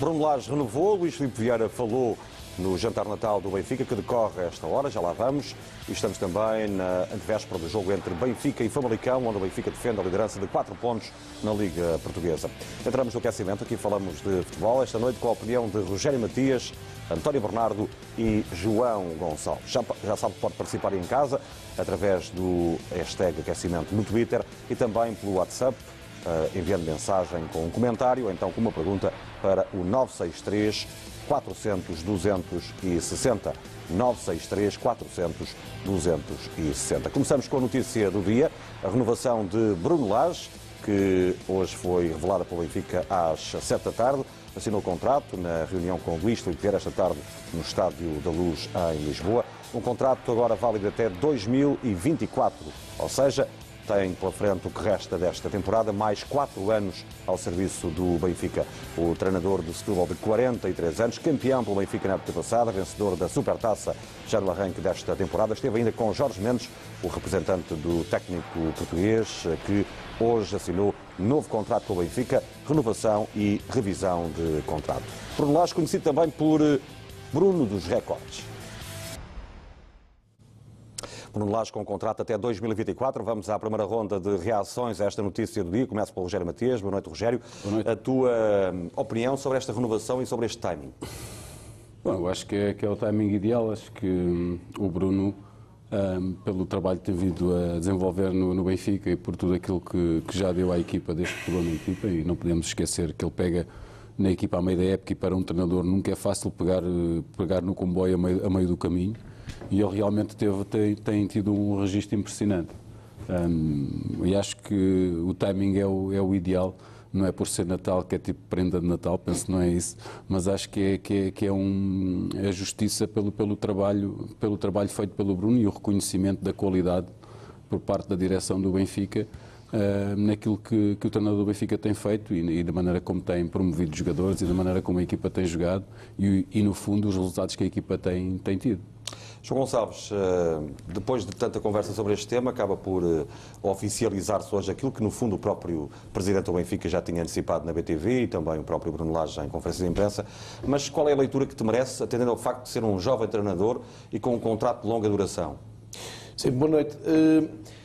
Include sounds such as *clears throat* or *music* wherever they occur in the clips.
Bruno renovou, Luís Filipe Vieira falou no jantar natal do Benfica, que decorre a esta hora, já lá vamos. E estamos também na antevéspera do jogo entre Benfica e Famalicão, onde o Benfica defende a liderança de 4 pontos na Liga Portuguesa. Entramos no aquecimento, aqui falamos de futebol, esta noite com a opinião de Rogério Matias, António Bernardo e João Gonçalves. Já, já sabe que pode participar em casa através do hashtag aquecimento no Twitter e também pelo WhatsApp, enviando mensagem com um comentário ou então com uma pergunta para o 963 400 260. 963 400 260. Começamos com a notícia do dia, a renovação de Bruno Lage, que hoje foi revelada pelo Benfica às 7 da tarde. Assinou o contrato na reunião com Luís Filipe esta tarde no Estádio da Luz, em Lisboa. Um contrato agora válido até 2024, ou seja, tem pela frente o que resta desta temporada, mais quatro anos ao serviço do Benfica. O treinador do Setúbal de 43 anos, campeão pelo Benfica na época passada, vencedor da Supertaça já no arranque desta temporada, esteve ainda com Jorge Mendes, o representante do técnico português, que hoje assinou novo contrato com o Benfica, renovação e revisão de contrato. Bruno Lage, conhecido também por Bruno dos Recordes. Bruno Lage com contrato até 2024. Vamos à primeira ronda de reações a esta notícia do dia. Começo pelo Rogério Matias. Boa noite, Rogério. Boa noite. A tua hum, opinião sobre esta renovação e sobre este timing? Bom, eu acho que é, que é o timing ideal. Acho que hum, o Bruno, um, pelo trabalho que tem vindo a desenvolver no, no Benfica e por tudo aquilo que, que, já deu à equipa, desde que pegou na equipa, e não podemos esquecer que ele pega na equipa à meio da época e para um treinador nunca é fácil pegar, pegar no comboio a meio, a meio do caminho e ele realmente teve, tem, tem tido um registro impressionante. Um, e acho que o timing é o, é o ideal, não é por ser Natal, que é tipo prenda de Natal, penso que não é isso, mas acho que é, que é, que é, um, é justiça pelo, pelo, trabalho, pelo trabalho feito pelo Bruno e o reconhecimento da qualidade por parte da direção do Benfica. Uh, naquilo que, que, o treinador do Benfica tem feito e, e, da maneira como tem promovido jogadores e da maneira como a equipa tem jogado e, e no fundo, os resultados que a equipa tem, tem tido. João Gonçalves, eh, depois de tanta conversa sobre este tema, acaba por eh, oficializar-se hoje aquilo que, no fundo, o próprio Presidente do Benfica já tinha antecipado na BTV e também o próprio Bruno Lage em conferência de imprensa. Mas qual é a leitura que te merece, atendendo ao facto de ser um jovem treinador e com um contrato de longa duração? Sim, boa noite. Uh...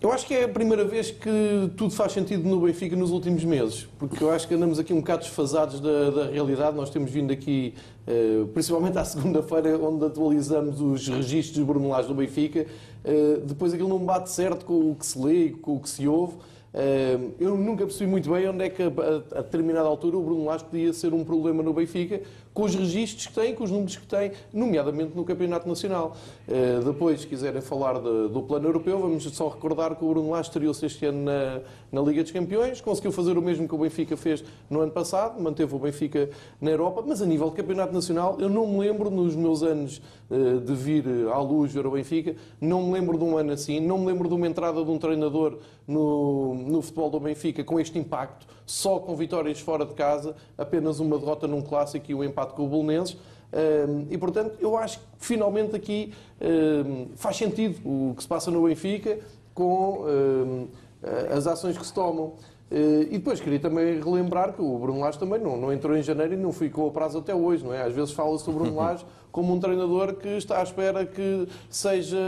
Eu acho que é a primeira vez que tudo faz sentido no Benfica nos últimos meses, porque eu acho que andamos aqui um bocado desfasados da, da realidade. Nós temos vindo aqui, uh, principalmente à segunda-feira, onde atualizamos os registros brunelares do Benfica. Uh, depois aquilo não bate certo com o que se lê, com o que se ouve. Uh, eu nunca percebi muito bem onde é que, a, a, a determinada altura, o Bruno Lage podia ser um problema no Benfica, com os registros que tem, com os números que tem, nomeadamente no Campeonato Nacional. Uh, depois, se quiserem falar de, do plano europeu, vamos só recordar que o Bruno Lage estreou-se este ano na, na, Liga dos Campeões, conseguiu fazer o mesmo que o Benfica fez no ano passado, manteve o Benfica na Europa, mas a nível de Campeonato Nacional, eu não me lembro, nos meus anos uh, de vir à luz ver o Benfica, não me lembro de um ano assim, não me lembro de uma entrada de um treinador no, no futebol do Benfica com este impacto, só com vitórias fora de casa, apenas uma derrota num clássico e um empate com o Bolonenses. E, portanto, eu acho que finalmente aqui faz sentido o que se passa no Benfica com as ações que se tomam. E depois queria também relembrar que o Bruno Lage também não, não entrou em janeiro e não ficou a prazo até hoje, não é? Às vezes fala-se do Bruno *laughs* Lage como um treinador que está à espera que seja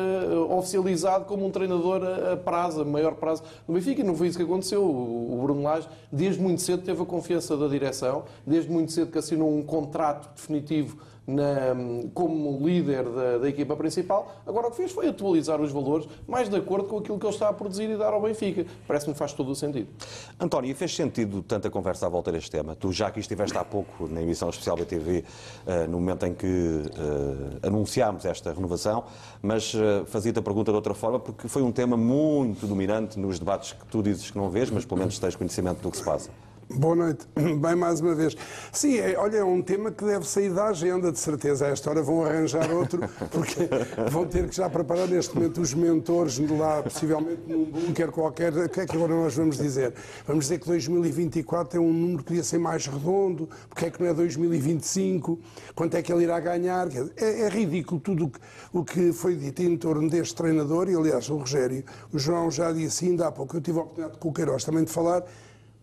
oficializado como um treinador a prazo, a maior prazo do Benfica. E não foi isso que aconteceu. O Bruno Lage, desde muito cedo, teve a confiança da direção, desde muito cedo que assinou um contrato definitivo na, como líder da, da, equipa principal. Agora o que fez foi atualizar os valores mais de acordo com aquilo que ele está a produzir e dar ao Benfica. Parece-me faz todo o sentido. António, fez sentido tanta conversa à volta deste tema? Tu já aqui estiveste há pouco na emissão especial da TV, eh, no momento em que uh, anunciámos esta renovação, mas uh, fazia-te a pergunta de outra forma, porque foi um tema muito dominante nos debates que tu dizes que não vês, mas pelo menos tens conhecimento do que se passa. Boa noite. *clears throat* Bem, mais uma vez. Sim, é, olha, é um tema que deve sair da agenda, de certeza. A esta hora vão arranjar outro, *laughs* porque vão ter que já preparar neste momento os mentores lá, possivelmente num bunker qualquer. O que é que agora nós vamos dizer? Vamos dizer que 2024 é um número que podia ser mais redondo, porque é que não é 2025? Quanto é que ele irá ganhar? É, é ridículo tudo o que foi dito em torno deste treinador, e aliás, o Rogério, o João já disse ainda há pouco, eu tive a oportunidade com o Queiroz também de falar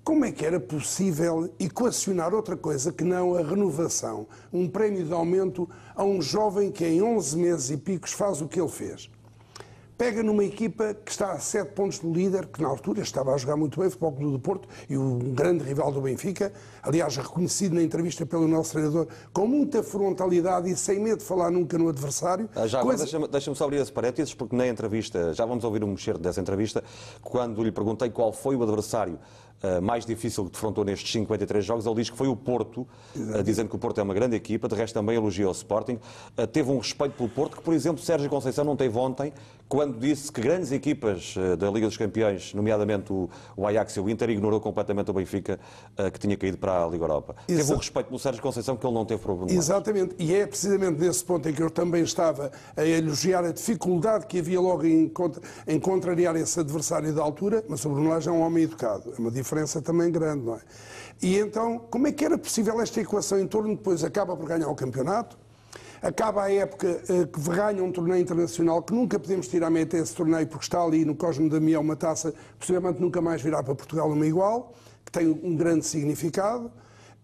como é que era possível equacionar outra coisa que não a renovação, um prémio de aumento a um jovem que em 11 meses e picos faz o que ele fez? Pega numa equipa que está a 7 pontos do líder, que na altura estava a jogar muito bem, o Futebol Clube do Porto, e o grande rival do Benfica, aliás, reconhecido na entrevista pelo nosso treinador, com muita frontalidade e sem medo de falar nunca no adversário. Ah, já coisa... deixa-me deixa só abrir esse parênteses, porque na entrevista, já vamos ouvir um mexer dessa entrevista, quando lhe perguntei qual foi o adversário mais difícil que defrontou nestes 53 jogos, ele diz que foi o Porto, uh, dizendo que o Porto é uma grande equipa, de resto também elogiou o Sporting. Uh, teve um respeito pelo Porto, que, por exemplo, Sérgio Conceição não teve ontem, quando disse que grandes equipas da Liga dos Campeões, nomeadamente o, Ajax e o Inter, ignorou completamente o Benfica, que tinha caído para a Liga Europa. Exa teve um respeito pelo Sérgio Conceição que ele não teve problema. Exatamente, e é precisamente nesse ponto em que eu também estava a elogiar a dificuldade que havia logo em, em contrariar esse adversário da altura, mas o Bruno Lage é um homem educado, é uma diferença também grande, não é? E então, como é que era possível esta equação em torno, depois acaba por ganhar o campeonato, acaba a época eh, que ganha um torneio internacional que nunca podemos tirar a meta esse torneio porque está ali no Cosme Damião uma taça, possivelmente nunca mais virá para Portugal uma igual, que tem um grande significado.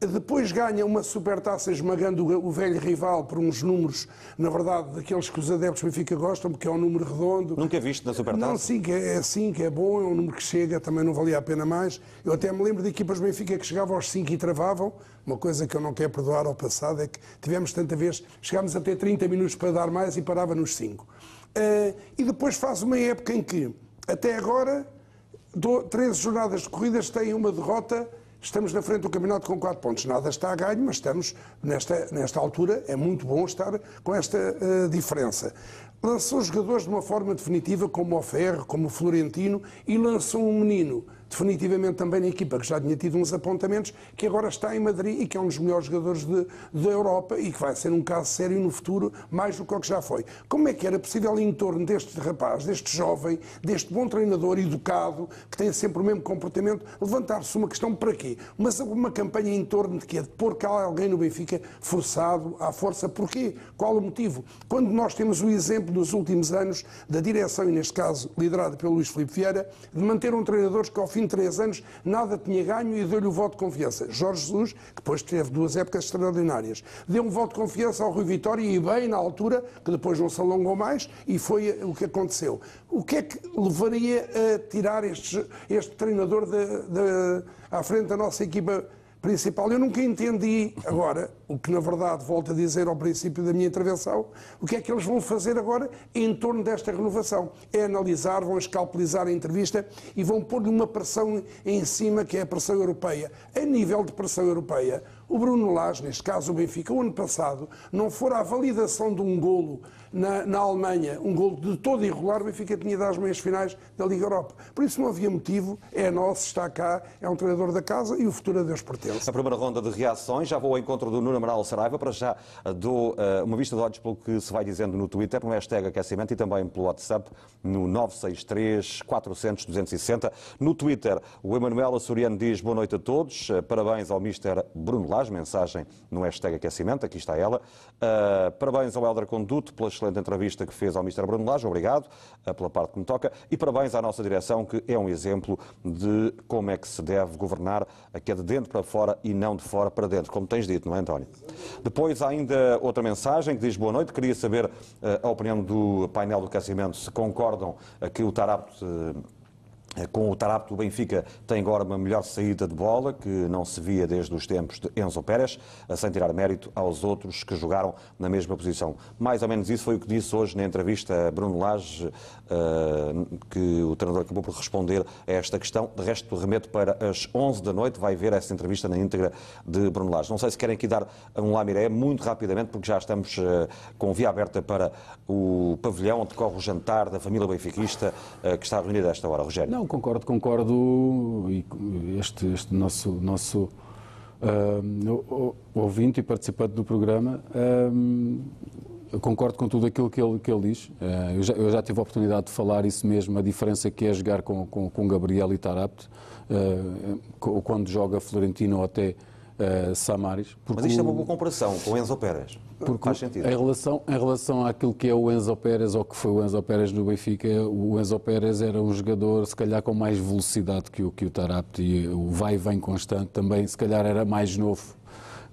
Depois ganha uma supertaça esmagando o velho rival por uns números, na verdade, daqueles que os adeptos do Benfica gostam, porque é um número redondo. Nunca visto na supertaça? Não, sim, que é, é sim, que é bom, é um número que chega, também não valia a pena mais. Eu até me lembro de equipas do Benfica que chegavam aos 5 e travavam. Uma coisa que eu não quero perdoar ao passado é que tivemos tanta vez, chegámos a ter 30 minutos para dar mais e parava nos 5. Uh, eh, e depois faz uma época em que, até agora, 13 jornadas de corridas têm uma derrota Estamos na frente do campeonato com 4 pontos. Nada está a ganho, mas estamos, nesta, nesta altura, é muito bom estar com esta uh, diferença lançou jogadores de uma forma definitiva, como o Ferro, como o Florentino, e lançou um menino definitivamente também na equipa, que já tinha tido uns apontamentos, que agora está em Madrid e que é um dos melhores jogadores da Europa e que vai ser um caso sério no futuro, mais do que o que já foi. Como é que era possível, em torno deste rapaz, deste jovem, deste bom treinador educado, que tem sempre o mesmo comportamento, levantar-se uma questão para quê? Mas uma campanha em torno de quê? De pôr cá alguém no Benfica forçado à força. Porquê? Qual o motivo? Quando nós temos o exemplo nos últimos anos da direção, e neste caso liderada pelo Luís Filipe Vieira, de manter um treinador que ao fim de três anos nada tinha ganho e deu-lhe o voto de confiança. Jorge Jesus, que depois teve duas épocas extraordinárias, deu um voto de confiança ao Rui Vitória e bem na altura, que depois não se alongou mais, e foi o que aconteceu. O que é que levaria a tirar este, este treinador de, de, à frente da nossa equipa principal. Eu nunca entendi agora, o que na verdade volto a dizer ao princípio da minha intervenção, o que é que eles vão fazer agora em torno desta renovação. É analisar, vão escalpelizar a entrevista e vão pôr-lhe uma pressão em cima que é a pressão europeia. A nível de pressão europeia, o Bruno Lage, neste caso o Benfica, o ano passado, não for a validação de um golo na, na Alemanha, um golo de todo irregular, o Benfica tinha dado as meias finais da Liga Europa. Por isso não havia motivo, é nosso, está cá, é um treinador da casa e o futuro a Deus pertence. A primeira ronda de reações, já vou ao encontro do Nuno Amaral Saraiva, para já dou uh, uma vista de olhos pelo que se vai dizendo no Twitter, no hashtag aquecimento e também pelo WhatsApp, no 963 400 260. No Twitter, o Emanuel Açoriano diz boa noite a todos, uh, parabéns ao Mister Bruno Lage, mensagem no hashtag aquecimento, aqui está ela. Uh, parabéns ao Helder Conduto pelas excelente entrevista que fez ao Mr. Bruno Lage, obrigado eh, pela parte que me toca, e parabéns à nossa direção, que é um exemplo de como é que se deve governar, que é de dentro para fora e não de fora para dentro, como tens dito, não é, António? Depois há ainda outra mensagem que diz boa noite, queria saber eh, a opinião do painel do aquecimento, se concordam eh, que o Tarapto eh, com o Tarapto, o Benfica tem agora uma melhor saída de bola, que não se via desde os tempos de Enzo Pérez, eh, sem tirar mérito aos outros que jogaram na mesma posição. Mais ou menos isso foi o que disse hoje na entrevista a Bruno Lage, eh, que o treinador acabou por responder a esta questão. De resto, remeto para as 11 da noite, vai ver essa entrevista na íntegra de Bruno Lage. Não sei se querem aqui dar um lamiré muito rapidamente, porque já estamos com via aberta para o pavilhão onde corre o jantar da família benfiquista, que está reunida a esta hora. Rogério. Não, não, concordo, concordo. Este, este nosso, nosso uh, ouvinte e participante do programa, uh, concordo com tudo aquilo que ele, que ele diz. Uh, eu, já, eu, já, tive a oportunidade de falar isso mesmo, a diferença que é jogar com, com, com Gabriel e Tarapte, quando joga Florentino ou até Samaris. Mas isto é uma boa comparação com Enzo Pérez. Porque Faz sentido. Em relação, em relação àquilo que é o Enzo Pérez ou que foi o Enzo Pérez no Benfica, o Enzo Pérez era um jogador se calhar com mais velocidade que o, que o Tarapte e o vai e vem constante também, se calhar era mais novo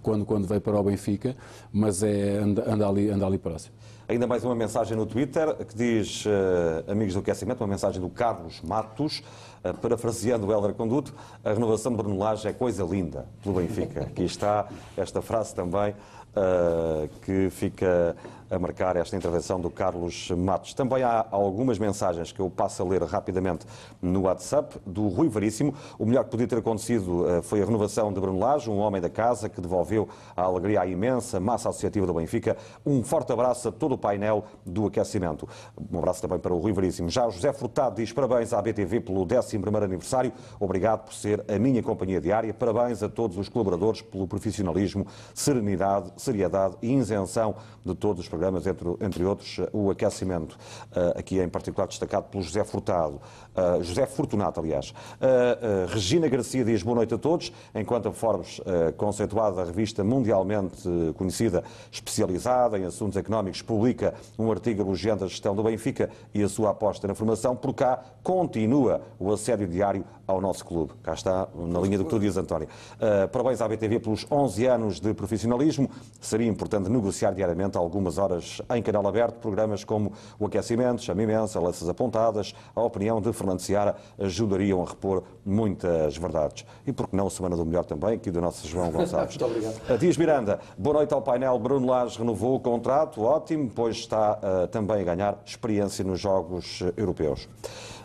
quando, quando veio para o Benfica, mas é, anda, anda, ali, anda ali próximo. Ainda mais uma mensagem no Twitter que diz, uh, amigos do aquecimento, uma mensagem do Carlos Matos, uh, parafraseando o Helder Conduto, a renovação de Bruno Lage é coisa linda pelo Benfica. Aqui está esta frase também uh, que fica a marcar esta intervenção do Carlos Matos. Também há algumas mensagens que eu passo a ler rapidamente no WhatsApp do Rui Veríssimo. O melhor que podia ter acontecido uh, foi a renovação de Bruno Lage, um homem da casa que devolveu a alegria à imensa massa associativa do Benfica. Um forte abraço a todo o painel do aquecimento. Um abraço também para o Rui Veríssimo. Já o José Furtado diz parabéns à BTV pelo 11º aniversário. Obrigado por ser a minha companhia diária. Parabéns a todos os colaboradores pelo profissionalismo, serenidade, seriedade e isenção de todos os programas, entre, entre outros o aquecimento, uh, aqui em particular destacado pelo José Furtado, uh, José Fortunato, aliás. Uh, Regina Garcia diz boa noite a todos, enquanto a Forbes, conceituada revista mundialmente conhecida, especializada em assuntos económicos, publica um artigo elogiando a gestão do Benfica e a sua aposta na formação, por cá continua o assédio diário ao nosso clube. Cá está, na linha do que tu dizes, António. Uh, parabéns à BTV pelos 11 anos de profissionalismo. Seria importante negociar diariamente algumas horas em canal aberto, programas como o Aquecimento, Chama Imensa, Lanças Apontadas, a opinião de Fernando Seara ajudariam a repor muitas verdades. E por que não Semana do Melhor também, aqui do nosso João *laughs* Gonçalves. Muito obrigado. Dias Miranda, boa noite ao painel. Bruno Lage renovou o contrato, ótimo, pois está uh, também a ganhar experiência nos Jogos Europeus.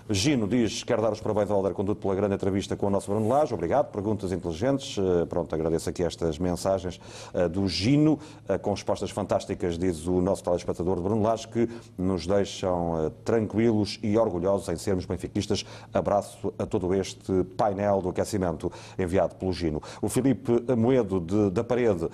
Gino diz quer dar os parabéns ao Alder Conduto pela grande entrevista com o nosso Bruno Lage. Obrigado. Perguntas inteligentes. Eh, pronto, agradeço aqui estas mensagens eh, do Gino, eh, com respostas fantásticas, diz o nosso telespectador Bruno Lage, que nos deixam tranquilos e orgulhosos em sermos benfiquistas. Abraço a todo este painel do aquecimento enviado pelo Gino. O Filipe Amoedo, de, da Parede,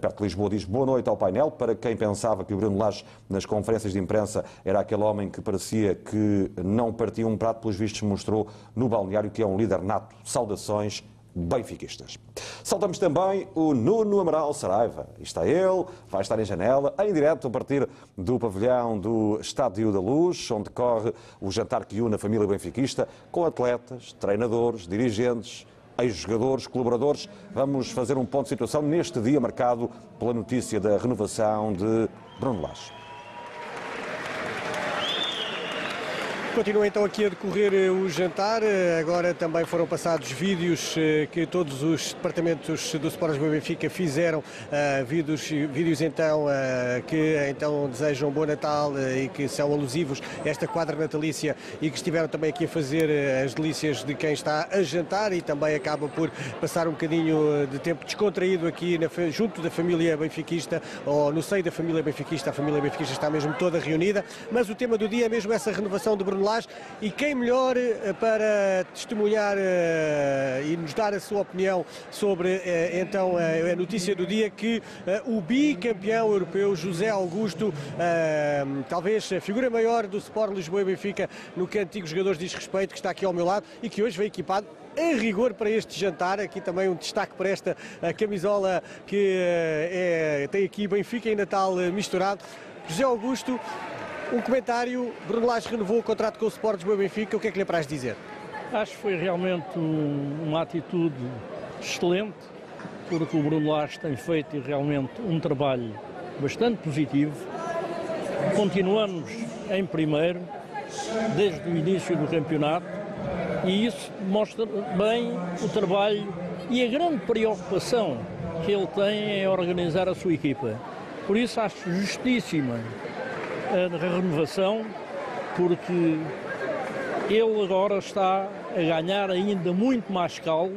perto de Lisboa, diz boa noite ao painel. Para quem pensava que o Bruno Lage, nas conferências de imprensa, era aquele homem que parecia que não um prato, pelos vistos, mostrou no balneário que é um líder nato. Saudações benfiquistas. Saltamos também o Nuno Amaral Saraiva. Está ele, vai estar em janela, em direto a partir do pavilhão do Estádio da Luz, onde corre o jantar que une a família benfiquista, com atletas, treinadores, dirigentes, ex-jogadores, colaboradores. Vamos fazer um ponto de situação neste dia marcado pela notícia da renovação de Bruno Lage. Continua então aqui a decorrer eh, o jantar. Eh, agora também foram passados vídeos eh, que todos os departamentos do Sport Lisboa Benfica fizeram, vídeos, vídeos então que então desejam bom Natal e que são alusivos a esta quadra natalícia e que estiveram também aqui a fazer as delícias de quem está a jantar e também acaba por passar um bocadinho de tempo descontraído aqui na, junto da família benfiquista ou no seio da família benfiquista. A família benfiquista está mesmo toda reunida, mas o tema do dia é mesmo essa renovação de Bruno E quem melhor eh, para testemunhar eh, e nos dar a sua opinião sobre eh, então a notícia do dia que o bicampeão europeu José Augusto, talvez a figura maior do Sport Lisboa e Benfica no que antigos jogadores diz respeito, que está aqui ao meu lado e que hoje vem equipado em rigor para este jantar. Aqui também um destaque para esta camisola que é, tem aqui Benfica e Natal misturado. José Augusto, um comentário, Bruno Lage renovou o contrato com o Sport Lisboa Benfica, o que é que lhe apraz dizer? Acho que foi realmente um, uma atitude excelente, porque o Bruno Lage tem feito realmente um trabalho bastante positivo. Continuamos em primeiro, desde o início do campeonato, e isso mostra bem o trabalho e a grande preocupação que ele tem em organizar a sua equipa. Por isso acho justíssima a renovação, porque ele agora está a ganhar ainda muito mais caldo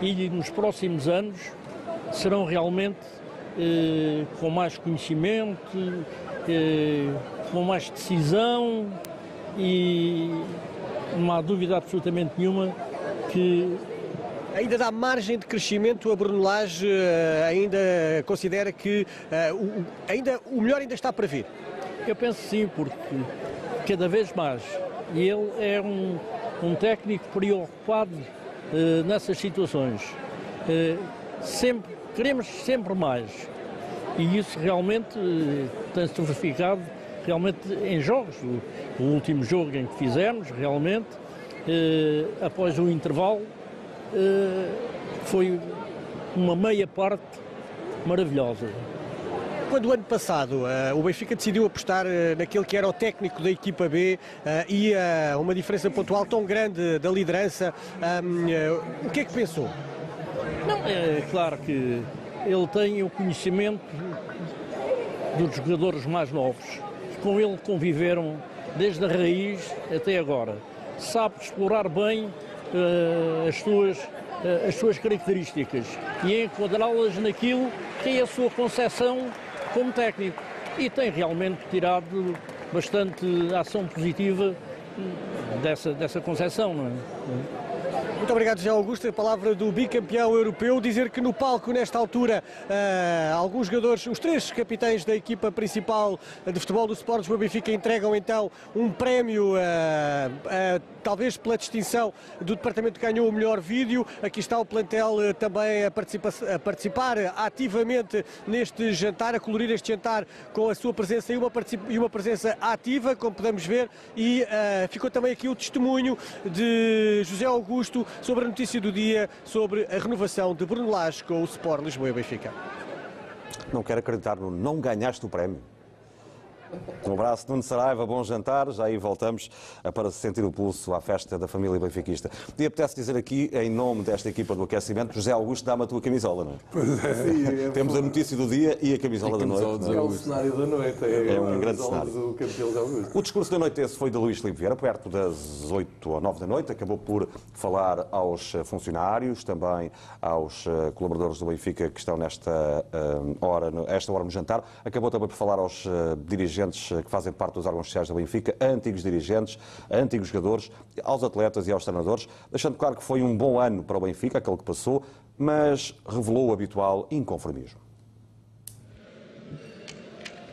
e nos próximos anos serão realmente eh, com mais conhecimento, eh, com mais decisão e não há dúvida absolutamente nenhuma que Ainda dá margem de crescimento, a Bruno Lage eh, ainda considera que o, ainda, o melhor ainda está para vir? Eu penso sim, porque cada vez mais ele é um, um técnico preocupado uh, nessas situações. Uh, sempre, queremos sempre mais. E isso realmente eh, tem-se verificado realmente em jogos. O, o, último jogo em que fizemos, realmente, eh, após o intervalo, eh, foi uma meia parte maravilhosa. Quando ano passado uh, o Benfica decidiu apostar uh, naquele que era o técnico da equipa B uh, e uma diferença pontual tão grande da liderança, um, o que é que pensou? Não, é claro que ele tem o conhecimento dos jogadores mais novos, que com ele conviveram desde a raiz até agora. Sabe explorar bem as suas as suas características e enquadrá-las naquilo que é a sua concepção como técnico e tem realmente tirado bastante ação positiva dessa, dessa concepção. Não é? Muito obrigado, José Augusto. A palavra do bicampeão europeu. Dizer que no palco, nesta altura, uh, alguns jogadores, os três capitães da equipa principal de futebol do Sport Lisboa Benfica, entregam então um prémio, uh, uh, talvez pela distinção do departamento que ganhou o melhor vídeo. Aqui está o plantel também a, participa a, participar ativamente neste jantar, a colorir este jantar com a sua presença e uma, e uma presença ativa, como podemos ver. E ficou também aqui o testemunho de José Augusto sobre a notícia do dia sobre a renovação de Bruno Lage com o Sport Lisboa e Benfica. Não quero acreditar não ganhaste o prémio. Um abraço, Nuno Saraiva, bom jantar. Já aí voltamos para sentir o pulso à festa da família benfiquista. E apetece dizer aqui, em nome desta equipa do aquecimento, José Augusto, dá-me a tua camisola, não é? Pois é. Sim, é *laughs* Temos a notícia do dia e a camisola, da noite. É? é o cenário da noite. É, é um grande cenário. Do campeão o discurso da noite esse foi de Luís Filipe Vieira, perto das 8 ou 9 da noite. Acabou por falar aos funcionários, também aos eh, colaboradores do Benfica que estão nesta hora, esta hora no jantar. Acabou também por falar aos dirigentes dirigentes eh, que fazem parte dos órgãos sociais da Benfica, antigos dirigentes, antigos jogadores, aos atletas e aos treinadores, deixando claro que foi um bom ano para o Benfica, aquele que passou, mas revelou o habitual inconformismo.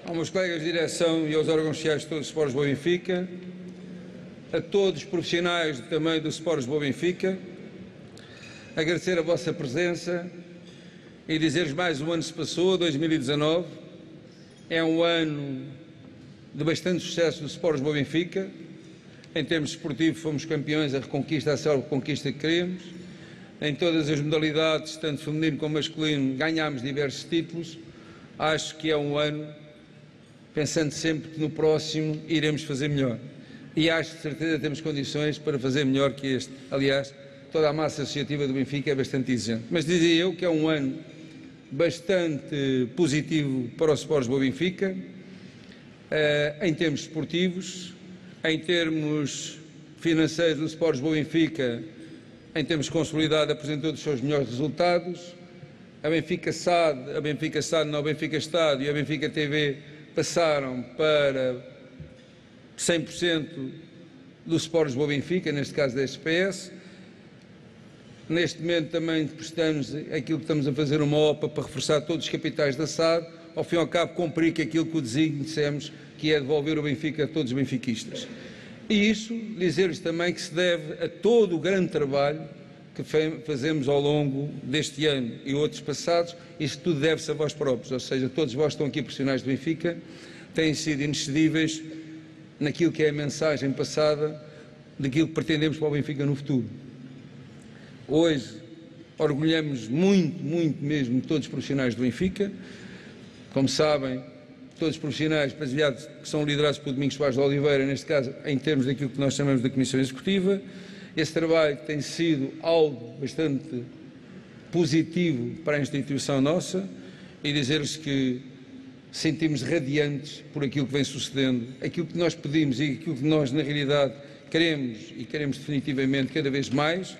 Aos meus colegas de direção e aos órgãos sociais de todos os Sports Boa Benfica, a todos os profissionais também do Sports Boa Benfica, agradecer a vossa presença e dizer-vos mais um ano se passou, 2019, é um ano de bastante sucesso do Sport Boa Benfica. Em termos esportivos, fomos campeões, a reconquista, a selva conquista que queremos. Em todas as modalidades, tanto feminino como masculino, ganhámos diversos títulos. Acho que é um ano, pensando sempre que no próximo iremos fazer melhor. E acho de certeza que temos condições para fazer melhor que este. Aliás, toda a massa associativa do Benfica é bastante exigente. Mas dizia eu que é um ano bastante positivo para o Sport Boa Benfica em termos esportivos, em termos financeiros, o Sports Boa Benfica, em termos consolidado, apresentou os seus melhores resultados. A Benfica SAD, a Benfica SAD, não, a Benfica Estado e a Benfica TV passaram para 100% do Sports Boa Benfica, neste caso da SPS. Neste momento também prestamos aquilo que estamos a fazer uma OPA para reforçar todos os capitais da SAD ao fim e ao cabo, cumprir aquilo que o desígnio dissemos, que é devolver o Benfica a todos os benfiquistas. E isso, dizer-lhes também que se deve a todo o grande trabalho que fazemos ao longo deste ano e outros passados, isso tudo deve-se a vós próprios, ou seja, todos vós estão aqui profissionais do Benfica, têm sido inexcedíveis naquilo que é a mensagem passada daquilo que pretendemos para o Benfica no futuro. Hoje orgulhamos muito, muito mesmo todos os profissionais do Benfica, como sabem, todos os profissionais baseados, que são liderados por Domingos Soares de Oliveira, neste caso, em termos daquilo que nós chamamos da Comissão Executiva. Esse trabalho tem sido algo bastante positivo para a instituição nossa e dizer-lhes que sentimos radiantes por aquilo que vem sucedendo, aquilo que nós pedimos e aquilo que nós, na realidade, queremos e queremos definitivamente cada vez mais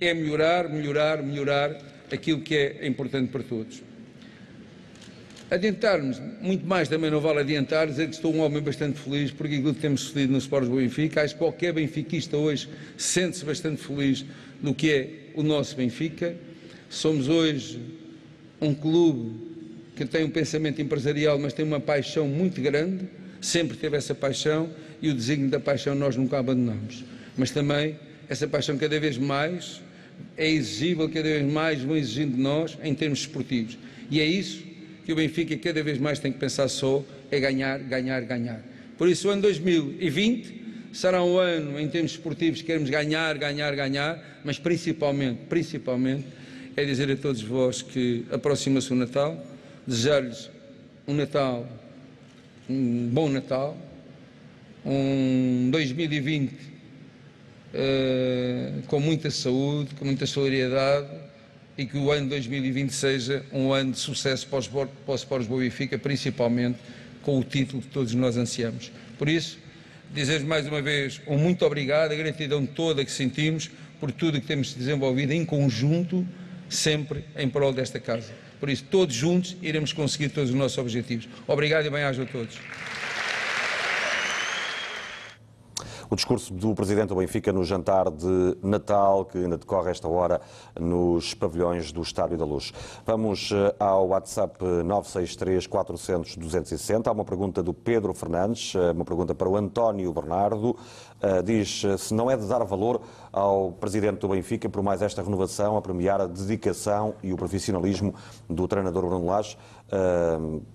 é melhorar, melhorar, melhorar aquilo que é importante para todos. Adiantarmos, muito mais também não vale adiantar, dizer que estou um homem bastante feliz por aquilo que temos sucedido no Sport do Benfica. Acho que qualquer benfiquista hoje sente-se bastante feliz do que é o nosso Benfica. Somos hoje um clube que tem um pensamento empresarial, mas tem uma paixão muito grande, sempre teve essa paixão e o desígnio da paixão nós nunca abandonamos. Mas também essa paixão cada vez mais é exigível, cada vez mais vão exigindo de nós em termos esportivos. E é isso que o Benfica cada vez mais tem que pensar só, é ganhar, ganhar, ganhar. Por isso, o ano 2020 será um ano em termos esportivos que queremos ganhar, ganhar, ganhar, mas principalmente, principalmente, é dizer a todos vós que aproxima-se o Natal, desejar-lhes um Natal, um bom Natal, um 2020 uh, eh, com muita saúde, com muita solidariedade e que o ano 2020 seja um ano de sucesso para os, Sports Boa Benfica, principalmente com o título que todos nós ansiamos. Por isso, dizer mais uma vez um muito obrigado, a gratidão toda que sentimos por tudo que temos desenvolvido em conjunto, sempre em prol desta casa. Por isso, todos juntos iremos conseguir todos os nossos objetivos. Obrigado e bem-aja a todos. O discurso do Presidente do Benfica no jantar de Natal, que ainda decorre esta hora nos pavilhões do Estádio da Luz. Vamos eh, ao WhatsApp 963 400 260. Há uma pergunta do Pedro Fernandes, eh, uma pergunta para o António Bernardo. Eh, diz se não é de dar valor ao Presidente do Benfica por mais esta renovação, a premiar a dedicação e o profissionalismo do treinador Bruno Lage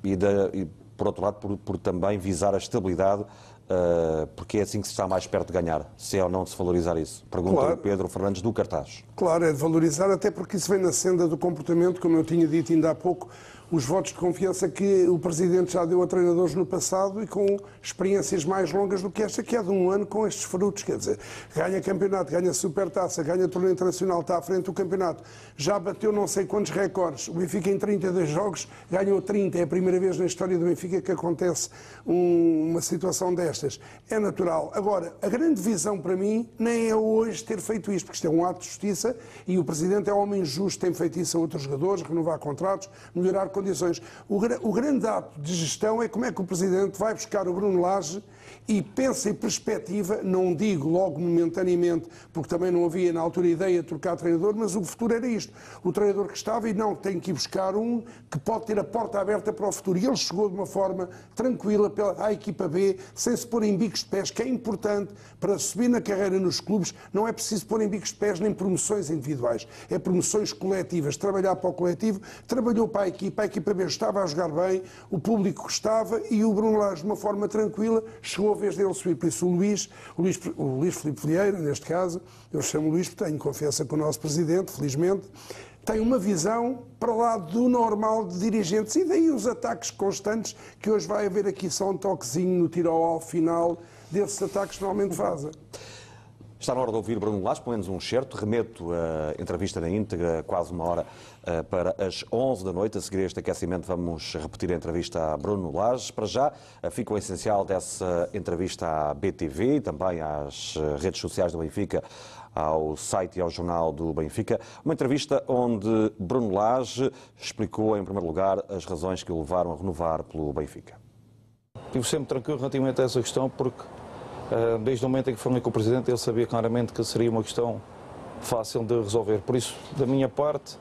e, e por outro lado, por, por também visar a estabilidade Uh, porque é assim que se está mais perto de ganhar, se é ou não de se valorizar isso. Pergunta claro. o Pedro Fernandes do Cartaz. Claro, é de valorizar, até porque isso vem na senda do comportamento, como eu tinha dito ainda há pouco, os votos de confiança que o Presidente já deu a treinadores no passado e com experiências mais longas do que esta, que é de um ano com estes frutos. Quer dizer, ganha campeonato, ganha supertaça, ganha torneio internacional, está à frente do campeonato, já bateu não sei quantos recordes. O Benfica em 32 jogos ganhou 30. É a primeira vez na história do Benfica que acontece um, uma situação destas. É natural. Agora, a grande visão para mim nem é hoje ter feito isto, porque isto é um ato de justiça e o Presidente é homem justo, tem feito isso a outros jogadores, renovar contratos, melhorar condições. O, o grande ato de gestão é como é que o Presidente vai buscar o Bruno Lage e pensa em perspectiva, não digo logo momentaneamente, porque também não havia na altura ideia de trocar treinador, mas o futuro era isto. O treinador que estava e não tem que ir buscar um que pode ter a porta aberta para o futuro. E ele chegou de uma forma tranquila pela, à equipa B, sem se pôr em bicos de pés, que é importante para subir na carreira nos clubes. Não é preciso pôr em bicos de pés nem promoções individuais, é promoções coletivas. Trabalhar para o coletivo, trabalhou para a equipa, a equipa B estava a jogar bem, o público gostava e o Bruno Lage, de uma forma tranquila, chegou a vez dele subir. Por isso, o Luís, o Luís, o Luís Filipe Vieira, neste caso, eu chamo Luís porque tenho confiança com o nosso presidente, felizmente, tem uma visão para lá do normal de dirigentes. E daí os ataques constantes que hoje vai haver aqui só um toquezinho no tiro ao final desses ataques que normalmente fazem. Está na hora de ouvir Bruno Lage, pelo menos um certo. Remeto a entrevista na íntegra, quase uma hora, eh, para as 11 da noite. A seguir este aquecimento vamos repetir a entrevista a Bruno Lage. Para já, eh, fica o essencial dessa entrevista à BTV, também às eh, redes sociais do Benfica, ao site e ao jornal do Benfica. Uma entrevista onde Bruno Lage explicou, em primeiro lugar, as razões que o levaram a renovar pelo Benfica. Estive sempre tranquilo relativamente a essa questão, porque desde o momento em que falei com o Presidente, ele sabia claramente que seria uma questão fácil de resolver. Por isso, da minha parte,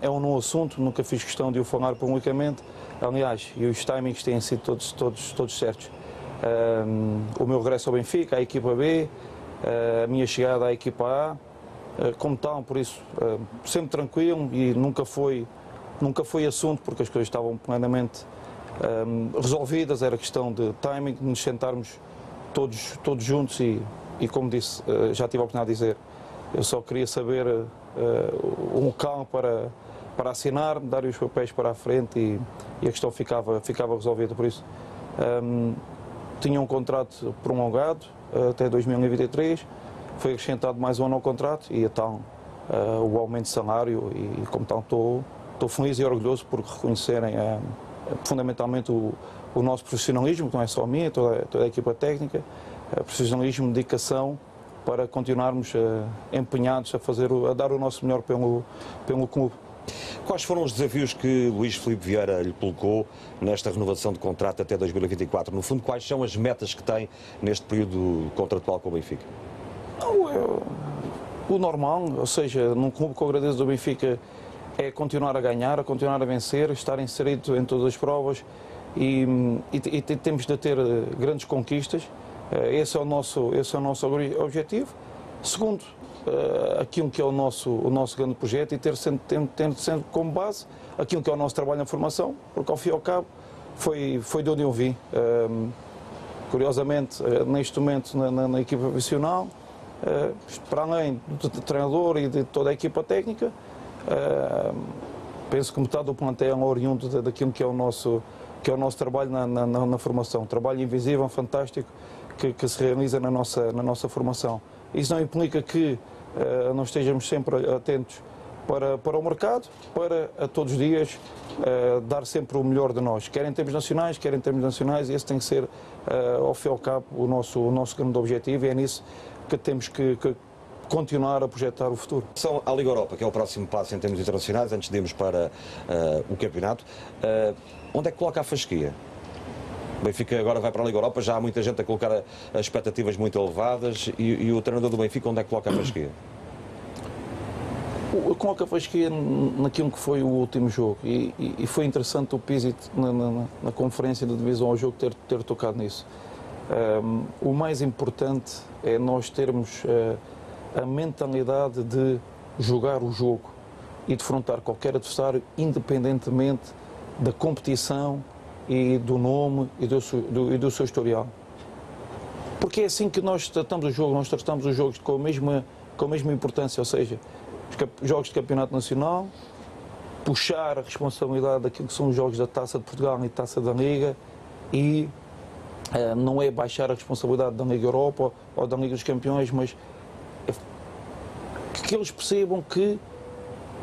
é um novo assunto, nunca fiz questão de o falar publicamente. Aliás, e os timings têm sido todos, todos, todos certos. O meu regresso ao Benfica, à equipa B, ah, a minha chegada à equipa A, ah, como tal, por isso, sempre tranquilo e nunca foi, nunca foi assunto, porque as coisas estavam plenamente resolvidas, era questão de timing, de nos sentarmos todos, todos juntos e, e, como disse, eh, já tive a oportunidade de dizer, eu só queria saber uh, um local para, para assinar, dar os papéis para a frente e, e a questão ficava, ficava resolvida. Por isso, um, ehm, tinha um contrato prolongado uh, até 2023, foi acrescentado mais um ano ao contrato e então uh, o aumento de salário e, como tal, estou, estou feliz e orgulhoso por reconhecerem fundamentalmente o o nosso profissionalismo, que não é só a minha, toda, toda a equipa técnica, profissionalismo, dedicação para continuarmos uh, empenhados a, fazer, a dar o nosso melhor pelo, pelo clube. Quais foram os desafios que Luís Filipe Vieira lhe colocou nesta renovação de contrato até 2024? No fundo, quais são as metas que tem neste período contratual com o Benfica? Não, é, o normal, ou seja, num clube que eu agradeço do Benfica é continuar a ganhar, a continuar a vencer, estar inserido em todas as provas, e, e, e temos de ter eh, grandes conquistas. Eh, esse é o nosso, esse é o nosso objetivo. Segundo, uh, aquilo que é o nosso, o nosso grande projeto e ter sempre, ter, sempre como base aquilo que é o nosso trabalho na formação, porque ao fim e ao cabo foi, foi de onde eu vim. Um, curiosamente, neste momento na, na, na equipa profissional, para além do, do, treinador e de toda a equipa técnica, uh, penso que metade do plantel é oriundo daquilo que é o nosso, que é o nosso trabalho na, na, na formação. Trabalho invisível, fantástico, que, que, se realiza na nossa, na nossa formação. Isso não implica que uh, não estejamos sempre atentos para, para o mercado, para a todos os dias uh, dar sempre o melhor de nós, quer em termos nacionais, quer em termos nacionais, e esse tem que ser, uh, ao fim e ao cabo, o nosso, o nosso grande objetivo, e é nisso que temos que, que continuar a projetar o futuro. São a Liga Europa, que é o próximo passo em termos internacionais, antes de irmos para uh, o campeonato. onde é que coloca a fasquia? O Benfica agora vai para a Liga Europa, já há muita gente a colocar expectativas muito elevadas e, e o treinador do Benfica onde é que coloca a fasquia? Eu coloco a fasquia naquilo que foi o último jogo e, e, e foi interessante o Pizzi na, na, na, conferência de divisão ao jogo ter, ter tocado nisso. Um, o mais importante é nós termos uh, a mentalidade de jogar o jogo e defrontar qualquer adversário independentemente da competição e do nome e do, do, e do seu historial. Porque é assim que nós tratamos o jogo, nós tratamos os jogos com a mesma, com a mesma importância, ou seja, jogos de campeonato nacional, puxar a responsabilidade daquilo que são os jogos da Taça de Portugal e Taça da Liga e uh, não é baixar a responsabilidade da Liga Europa ou da Liga dos Campeões, mas que eles percebam que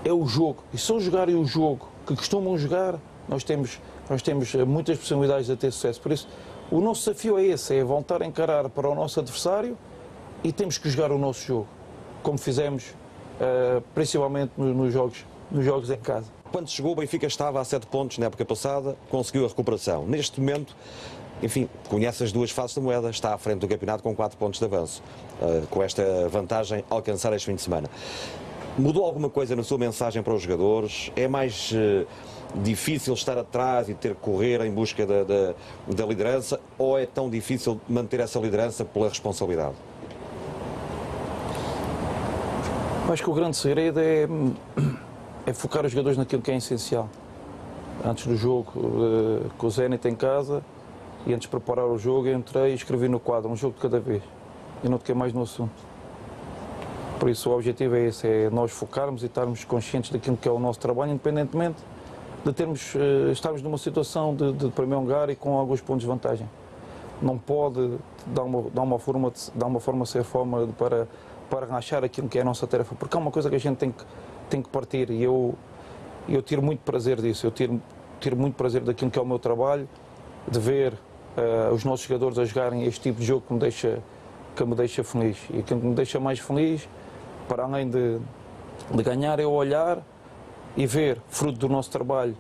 é o jogo. E se eles jogarem o jogo que costumam jogar, nós temos, nós temos eh, muitas possibilidades de ter sucesso. Por isso, o nosso desafio é esse, é voltar a encarar para o nosso adversário e temos que jogar o nosso jogo, como fizemos uh, principalmente nos jogos, nos jogos em casa. Quando chegou, o Benfica estava a 7 pontos na época passada, conseguiu a recuperação. Neste momento, enfim, conhece as duas faces da moeda, está à frente do campeonato com 4 pontos de avanço, uh, com esta vantagem alcançar este fim de semana. Mudou alguma coisa na sua mensagem para os jogadores? É mais uh, difícil estar atrás e ter que correr em busca da, da, da liderança? Ou é tão difícil manter essa liderança pela responsabilidade? Acho que o grande segredo é, é focar os jogadores naquilo que é essencial. Antes do jogo, uh, com o Zenit em casa, e antes de preparar o jogo, entrei e escrevi no quadro, um jogo de cada vez. E não toquei mais no assunto. Por isso o objetivo é esse, é nós focarmos e estarmos conscientes daquilo que é o nosso trabalho, independentemente de termos, uh, estarmos numa situação de, de primeiro lugar e com alguns pontos de vantagem. Não pode dar uma, dar uma forma, de, dar uma forma ser forma para para relaxar aquilo que é a nossa tarefa, porque é uma coisa que a gente tem que, tem que partir e eu, eu tiro muito prazer disso, eu tiro, tiro muito prazer daquilo que é o meu trabalho, de ver uh, os nossos jogadores a jogarem este tipo de jogo que me deixa, que me deixa feliz. E que me deixa mais feliz, para além de, de ganhar, é olhar e ver, fruto do nosso trabalho,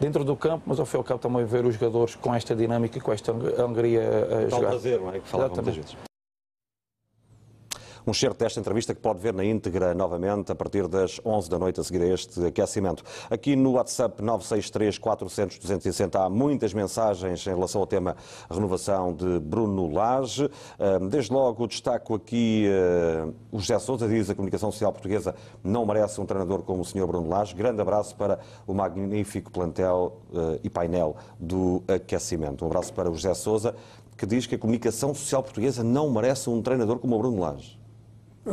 dentro do campo, mas ao fim e ao cabo também ver os jogadores com esta dinâmica e com esta alegria a, jogar. prazer, não é? Que falava muitas vezes um certo desta entrevista que pode ver na íntegra novamente a partir das 11 da noite a seguir a este aquecimento. Aqui no WhatsApp 963 400 260 há muitas mensagens em relação ao tema renovação de Bruno Lage. Desde logo destaco aqui eh, o José Sousa, diz a comunicação social portuguesa não merece um treinador como o Sr. Bruno Lage. Grande abraço para o magnífico plantel eh, e painel do aquecimento. Um abraço para o José Sousa que diz que a comunicação social portuguesa não merece um treinador como o Bruno Lage.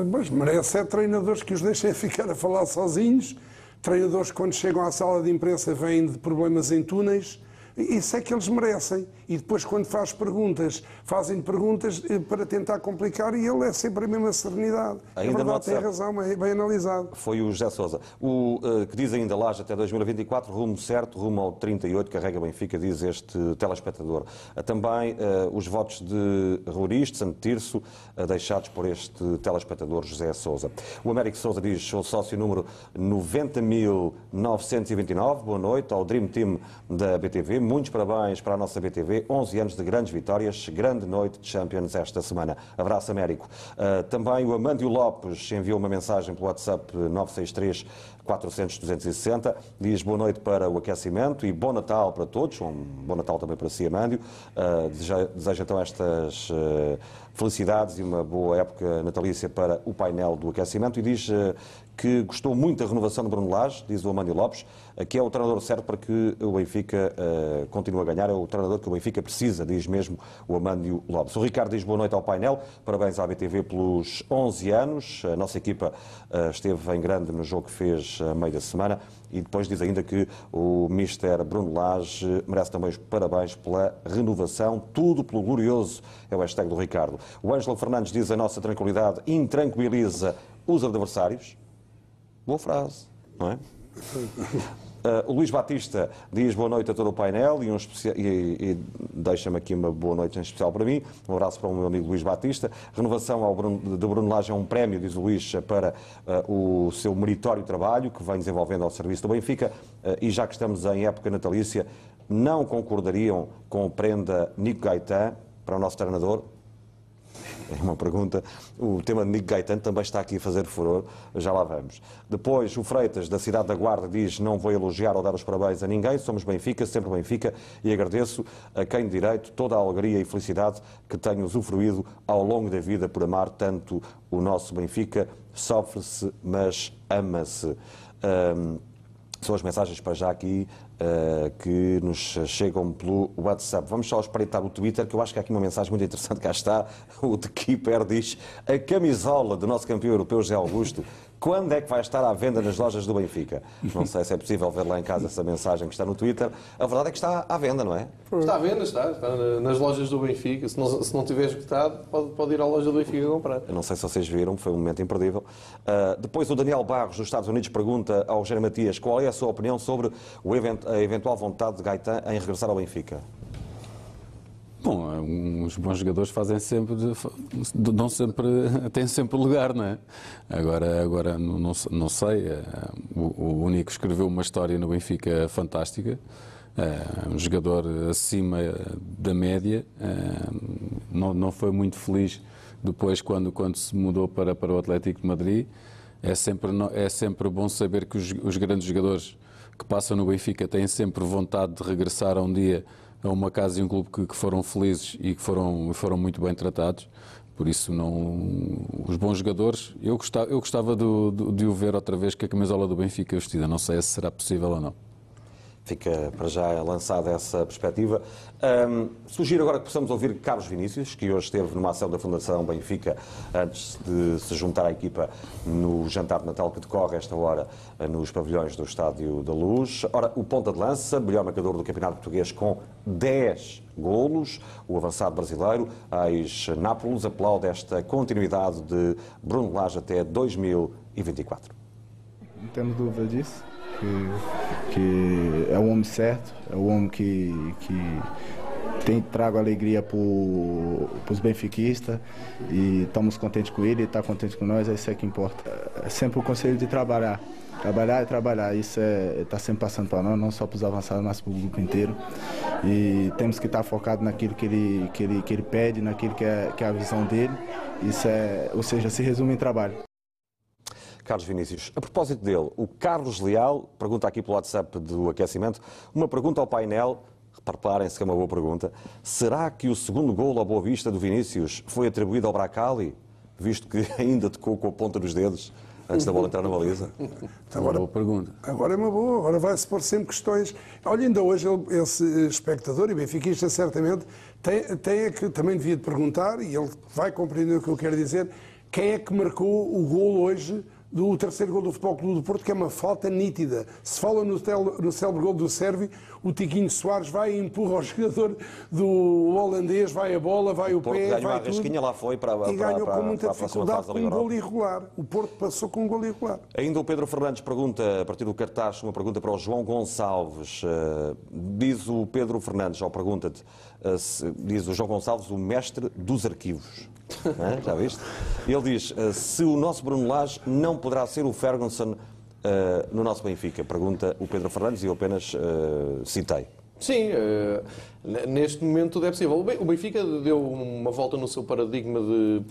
Mas merece é treinadores que os deixem *laughs* ficar a falar sozinhos, treinadores que quando chegam à sala de imprensa vêm de problemas em túneis, isso é que eles merecem. E depois, quando faz perguntas, fazem perguntas eh, para tentar complicar e ele é sempre a mesma serenidade. Ainda é verdade, tem razão, é bem analisado. Foi o José Sousa. O uh, que diz ainda lá até 2024, rumo certo, rumo ao 38, carrega Benfica, diz este telespectador. Uh, também uh, os votos de Ruriste, Santo Tirso, deixados por este telespectador José Sousa. O Américo Sousa diz, sou sócio número 90.929, boa noite ao Dream Team da BTV muitos parabéns para a nossa BTV. 11 anos de grandes vitórias, grande noite de Champions esta semana. Abraço, Américo. Uh, também o Amândio Lopes enviou uma mensagem pelo WhatsApp 963 400 260. Diz boa noite para o aquecimento e bom Natal para todos. Um bom Natal também para si, Amândio. Uh, deseja, deseja então estas uh, Felicidades e uma boa época natalícia para o painel do aquecimento e diz que gostou muito da renovação de Bruno Lage, diz o Amândio Lopes, que é o treinador certo para que o Benfica uh, continue a ganhar, é o treinador que o Benfica precisa, diz mesmo o Amândio Lopes. O Ricardo diz boa noite ao painel, parabéns à BTV pelos 11 anos, a nossa equipa uh, esteve em grande no jogo que fez a meio da semana. E depois diz ainda que o Mister Bruno Lage merece também os parabéns pela renovação, tudo pelo glorioso, é o hashtag do Ricardo. O Ângelo Fernandes diz a nossa tranquilidade intranquiliza os adversários, Boa frase, não é? Uh, *laughs* o Luís Batista diz boa noite a todo o painel e, um e, e deixa-me aqui uma boa noite em especial para mim. Um abraço para o meu amigo Luís Batista. Renovação ao Bruno, do Bruno Lage é um prémio, diz o Luís, para uh, o seu meritório trabalho que vem desenvolvendo ao serviço do Benfica. Uh, e já que estamos em época natalícia, não concordariam com prenda Nico Gaetan para o nosso treinador? É uma pergunta. O tema de Nico Gaetano também está aqui a fazer furor, já lá vamos. Depois, o Freitas, da cidade da Guarda, diz: Não vou elogiar ou dar os parabéns a ninguém, somos Benfica, sempre Benfica, e agradeço a quem de direito toda a alegria e felicidade que tenho usufruído ao longo da vida por amar tanto o nosso Benfica. Sofre-se, mas ama-se. Um, são as mensagens para já aqui uh, que nos chegam pelo WhatsApp. Vamos só espreitar o Twitter, que eu acho que há aqui uma mensagem muito interessante. Cá está. *laughs* O The Keeper diz: a camisola do nosso campeão europeu, José Augusto, quando é que vai estar à venda nas lojas do Benfica? Não sei se é possível ver lá em casa essa mensagem que está no Twitter. A verdade é que está à venda, não é? Está à venda, está. Está nas lojas do Benfica. Se não, se não tiver esgotado, pode, pode ir à loja do Benfica comprar. Eu não sei se vocês viram, foi um momento imperdível. Uh, depois o Daniel Barros, dos Estados Unidos, pergunta ao Jair Matias qual é a sua opinião sobre a eventual vontade de Gaetan em regressar ao Benfica. Bom, uns bons jogadores fazem sempre, dão sempre, *laughs* têm sempre lugar, não é? Agora, agora não, não, sei, eh, o, o Nico escreveu uma história no Benfica fantástica, é, um jogador acima da média, não, não foi muito feliz depois quando, quando se mudou para, para o Atlético de Madrid. É sempre, é sempre bom saber que os, os grandes jogadores que passam no Benfica têm sempre vontade de regressar a um dia a uma casa e um clube que, que foram felizes e que foram, foram muito bem tratados. Por isso, não, os bons jogadores, eu gostava, eu gostava de, de, de o ver outra vez com a camisola do Benfica vestida. Não sei se será possível ou não. Fica para já lançada essa perspectiva. Um, sugiro agora que possamos ouvir Carlos Vinícius, que hoje esteve numa ação da Fundação Benfica, antes de se juntar à equipa no jantar de Natal que decorre esta hora eh, nos pavilhões do Estádio da Luz. Ora, o ponta de lança, melhor marcador do Campeonato Português com 10 golos, o avançado brasileiro, ex-Nápoles, aplaude esta continuidade de Bruno Lage até 2024. Não temos dúvida disso que, que é o homem certo, é o homem que, que tem trago alegria para os benfiquistas e estamos contentes com ele, ele está contente com nós, é isso é que importa. É sempre o conselho de trabalhar. Trabalhar e trabalhar, isso está é, tá sempre passando para nós, não só para os avançados, mas para o grupo inteiro. E temos que estar tá focado naquilo que ele, que ele, que ele pede, naquilo que é, que é a visão dele. Isso é, ou seja, se resume em trabalho. Carlos Vinícius. A propósito dele, o Carlos Leal pergunta aqui pelo WhatsApp do aquecimento uma pergunta ao painel. Reparem-se que é uma boa pergunta. Será que o segundo gol ao Boa Vista do Vinícius foi atribuído ao Bracali, visto que *laughs* ainda tocou com a ponta dos dedos antes da bola entrar na baliza? Agora, boa pergunta. Agora é uma boa, agora vai-se pôr sempre questões. Olha, ainda hoje esse espectador e benfiquista certamente tem, tem é que também devia perguntar, e ele vai compreender o que eu quero dizer, quem é que marcou o gol hoje do terceiro gol do Futebol Clube do Porto, que é uma falta nítida. Se fala no, tel, no célebre gol do Sérvio, o Tiquinho Soares vai e empurra o jogador do holandês, vai a bola, vai o, o Porto pé, ganhou vai a tudo. lá foi para, e ganhou para, com muita para dificuldade com um gol irregular. O Porto passou com um gol irregular. Ainda o Pedro Fernandes pergunta, a partir do cartaz, uma pergunta para o João Gonçalves. Uh, diz o Pedro Fernandes, ou pergunta-te, uh, diz o João Gonçalves, o mestre dos arquivos. *laughs* Já viste? Ele diz: uh, se o nosso Bruno Lage não poderá ser o Ferguson no nosso Benfica? Pergunta o Pedro Fernandes e eu apenas uh, citei. Sim, uh, neste momento tudo é possível. O Benfica deu uma volta no seu paradigma de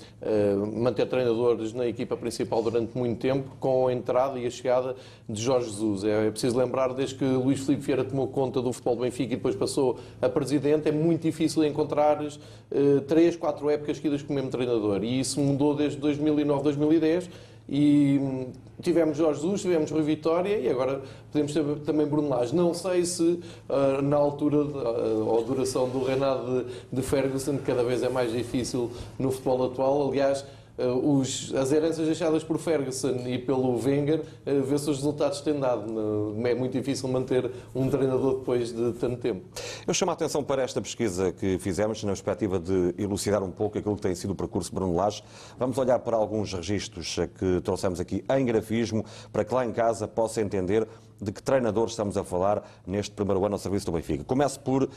manter treinadores na equipa principal durante muito tempo, com a entrada e a chegada de Jorge Jesus. É, é preciso lembrar, desde que Luís Filipe Vieira tomou conta do futebol do Benfica e depois passou a presidente, é muito difícil encontrar três, quatro épocas seguidas com o mesmo treinador. E isso mudou desde 2009, 2010 e tivemos Jorge Jesus, tivemos Rui Vitória e agora podemos ter também Bruno Lage. Não sei se uh, na altura uh, ou duração do reinado de, de Ferguson, cada vez é mais difícil no futebol atual. Aliás, os, as heranças deixadas por Ferguson e pelo Wenger, uh, vê-se os resultados têm dado. É muito difícil manter um treinador depois de tanto tempo. Eu chamo a atenção para esta pesquisa que fizemos, na perspectiva de elucidar um pouco aquilo que tem sido o percurso de Bruno Lage. Vamos olhar para alguns registros que trouxemos aqui em grafismo, para que lá em casa possa entender de que treinador estamos a falar neste primeiro ano ao serviço do Benfica. Começo por uh,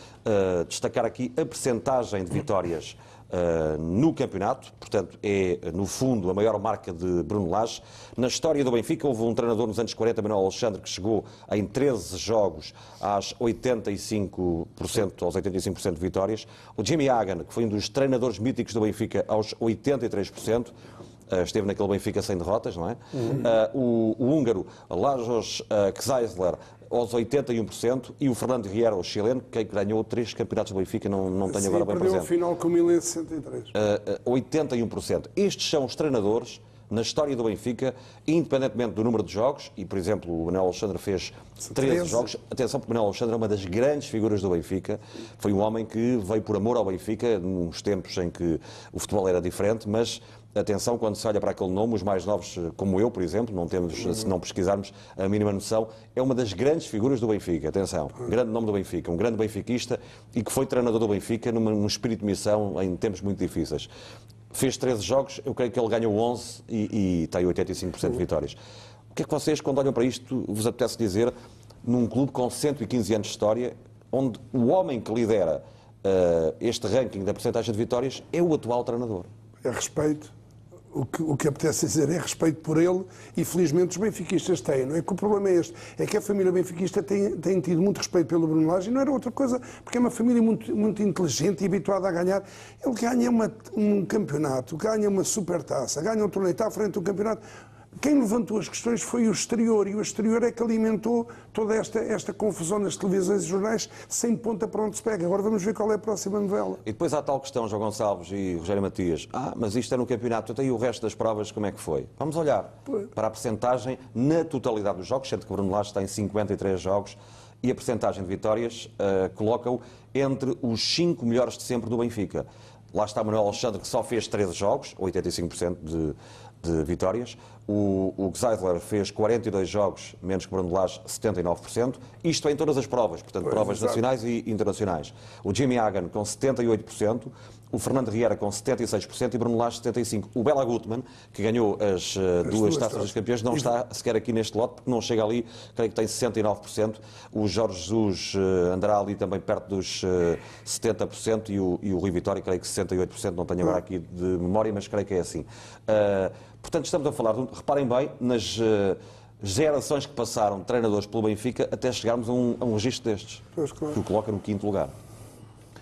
destacar aqui a percentagem de vitórias uh, no campeonato, portanto é, no fundo, a maior marca de Bruno Lage. Na história do Benfica houve um treinador nos anos 40, Manuel Alexandre, que chegou em 13 jogos às 85%, aos 85% de vitórias. O Jimmy Hagan, que foi um dos treinadores míticos do Benfica, aos 83%. Uh, eh, esteve naquele Benfica sem derrotas, não é? Uhum. Uh, o, o, húngaro Lajos uh, Kzeisler aos 81% e o Fernando Vieira, o chileno, que ganhou três campeonatos do Benfica, não, não tenho Sim, agora bem presente. perdeu o final com 1063. Uh, uh, 81%. Estes são os treinadores na história do Benfica, independentemente do número de jogos, e por exemplo o Manuel Alexandre fez 13, 13 jogos. Atenção, porque o Manuel Alexandre é uma das grandes figuras do Benfica. Foi um homem que veio por amor ao Benfica, nos tempos em que o futebol era diferente, mas atenção quando se olha para aquele nome, os mais novos, como eu, por exemplo, não temos, se não pesquisarmos, a mínima noção, é uma das grandes figuras do Benfica. Atenção, grande nome do Benfica, um grande benfiquista e que foi treinador do Benfica num, num espírito de missão em tempos muito difíceis. Fez 13 jogos, eu creio que ele ganhou 11 e, e tem 85% de vitórias. O que é que vocês, quando olham para isto, vos apetece dizer num clube com 115 anos de história, onde o homem que lidera uh, este ranking da porcentagem de vitórias é o atual treinador? É respeito o que, o que apetece dizer é respeito por ele e felizmente os benfiquistas têm. Não é que o problema é este, é que a família benfiquista tem, tem tido muito respeito pelo Bruno Lage e não era outra coisa, porque é uma família muito, muito inteligente e habituada a ganhar. Ele ganha uma, um campeonato, ganha uma supertaça, ganha um torneio, está à frente do campeonato. Quem levantou as questões foi o exterior, e o exterior é que alimentou toda esta, esta confusão nas televisões e jornais, sem ponta para onde se pega. Agora vamos ver qual é a próxima novela. E depois há tal questão, João Gonçalves e Rogério Matias. Ah, mas isto é no campeonato, até então e o resto das provas, como é que foi? Vamos olhar para a percentagem na totalidade dos jogos, sendo que o Bruno Lage tem 53 jogos, e a percentagem de vitórias uh, coloca-o entre os 5 melhores de sempre do Benfica. Lá está Manuel Alexandre, que só fez 13 jogos, 85% de de vitórias. O, o Gzeidler fez 42 jogos, menos que Bruno Lage, 79%. Isto é em todas as provas, portanto, pois, provas exato. nacionais e internacionais. O Jimmy Hagan com 78%, o Fernando Riera com 76% e Bruno Lage 75%. O Bela Gutmann, que ganhou as, uh, as duas taças dos campeões, não está sequer aqui neste lote, porque não chega ali, creio que tem 69%. O Jorge Jesus uh, andará ali também perto dos uh, 70% e o, e o Rui Vitória, creio que 68%, não tenho agora aqui de memória, mas creio que é assim. Portanto, estamos a falar, reparem bem, nas gerações que passaram de treinadores pelo Benfica até chegarmos a um, a um registro destes, pois, claro. que o coloca no quinto lugar.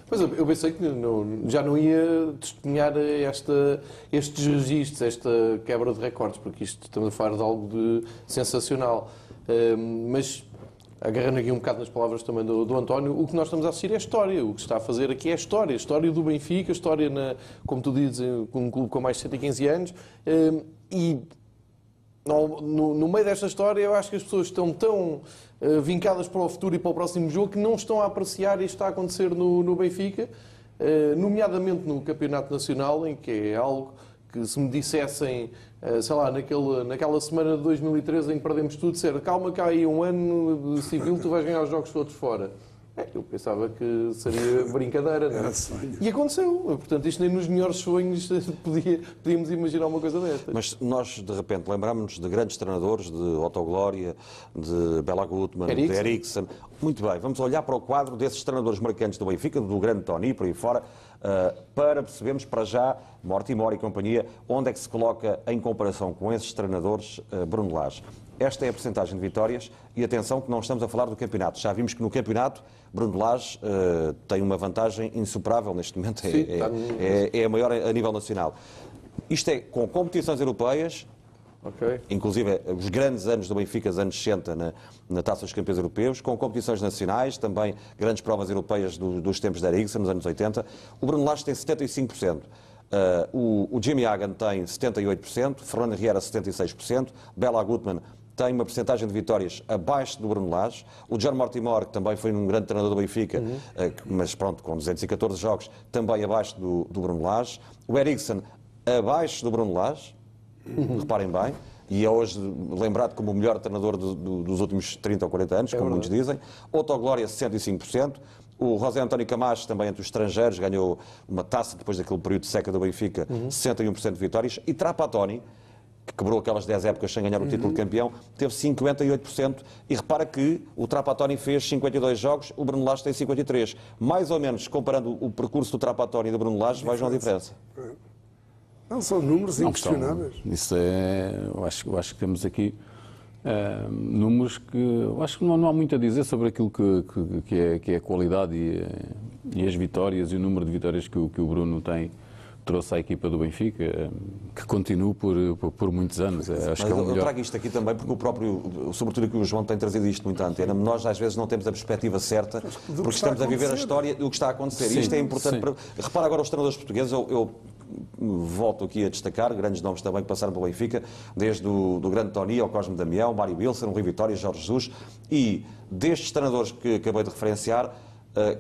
Pois eu pensei que não, já não ia testemunhar esta, estes registros, esta quebra de recordes, porque isto estamos a falar de algo de sensacional. Uh, mas agarrando aqui um bocado nas palavras também do, do, António, o que nós estamos a assistir é história. O que se está a fazer aqui é história. História do Benfica, história, na, como tu dizes, um clube com mais de 115 anos. Hum, e no, no, no, meio desta história, eu acho que as pessoas estão tão uh, vincadas para o futuro e para o próximo jogo que não estão a apreciar que está a acontecer no, no Benfica, uh, nomeadamente no Campeonato Nacional, em que é algo que se me dissessem, eh, sei lá, naquele, naquela semana de 2013 em que perdemos tudo, ser calma há aí um ano civil, tu vais ganhar os jogos todos fora. É, eu pensava que seria *laughs* brincadeira, não é? E aconteceu. Portanto, isto nem nos melhores sonhos *laughs* podia, podíamos imaginar uma coisa desta. Mas nós, de repente, lembramos-nos de grandes treinadores, de Otto Glória, de Bela Gutmann, Eriksen. de Eriksen. Muito bem, vamos olhar para o quadro desses treinadores marcantes do Benfica, do grande Tony, por aí fora. uh, para percebermos para já, Mortimor e companhia, onde é que se coloca em comparação com esses treinadores uh, Bruno Lage. Esta é a percentagem de vitórias e atenção que não estamos a falar do campeonato. Já vimos que no campeonato Bruno Lage uh, tem uma vantagem insuperável neste momento, é, Sim, é, é, é a maior a nível nacional. Isto é com competições europeias, Okay. Inclusive os grandes anos do Benfica, os anos 60 na, na Taça dos Campeões Europeus, com competições nacionais, também grandes provas europeias do, dos tempos da Eriksen, nos anos 80. O Bruno Lage tem 75%. Uh, o, o Jimmy Hagan tem 78%, Fernando Riera 76%, Bela Gutmann tem uma porcentagem de vitórias abaixo do Bruno Lage. O John Mortimer, que também foi um grande treinador do Benfica, uhum. uh, mas pronto, com 214 jogos, também abaixo do, do Bruno Lage. O Eriksen abaixo do Bruno Lage, uhum. reparem bem, e é hoje lembrado como o melhor treinador do, do, dos últimos 30 ou 40 anos, é como muitos dizem. Otto Glória, 65%. O José António Camacho, também entre os estrangeiros, ganhou uma taça depois daquele período de seca do Benfica, uhum. 61% de vitórias. E Trapattoni, que quebrou aquelas 10 épocas sem ganhar o título uhum. de campeão, teve 58%. E repara que o Trapattoni fez 52 jogos, o Bruno Lage tem 53. Mais ou menos, comparando o percurso do Trapattoni e do Bruno Lage, vejam a diferença. Não, são números não, inquestionáveis. isso é, eu acho, eu acho que temos aqui uh, números que eu acho que não, não, há muito a dizer sobre aquilo que, que, que, é, que é a qualidade e, e, as vitórias e o número de vitórias que o, que o Bruno tem trouxe à equipa do Benfica, que continua por, por, por, muitos anos. É, acho Mas que é o melhor. Eu trago isto aqui também porque o próprio, sobretudo que o João tem trazido isto muito à antena, nós às vezes não temos a perspectiva certa porque estamos a, a, viver a história do que está a acontecer. Sim, e isto é importante. Para... Repara agora os treinadores portugueses, eu, eu volto aqui a destacar grandes nomes também que passaram pelo Benfica, desde o do grande Tony ao Cosme Damião, Mário Wilson, Rui Vitória, Jorge Jesus, e destes treinadores que acabei de referenciar, eh,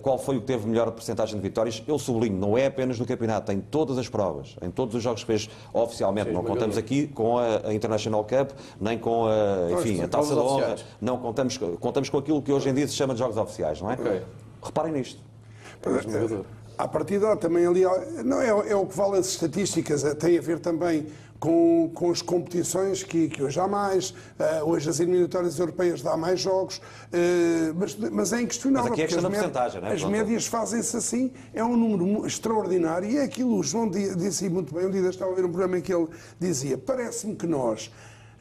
qual foi o que teve melhor porcentagem de vitórias? Eu sublinho, não é apenas no campeonato, tem todas as provas, em todos os jogos que fez oficialmente. Sim, não contamos aqui com a, International Cup, nem com a, enfim, a Taça da Honra, não contamos, contamos com aquilo que hoje em dia se chama de jogos oficiais, não é? Okay. Reparem nisto. À partida, também ali, não é, é, o que vale as estatísticas, é, tem a ver também com, com as competições que, que hoje há mais, uh, hoje as eliminatórias europeias dá mais jogos, uh, mas, mas é inquestionável. Mas aqui é questão da As, as médias fazem-se assim, é um número extraordinário e é aquilo, o João disse muito bem, um dia estava a ver um programa em que ele dizia, parece-me que nós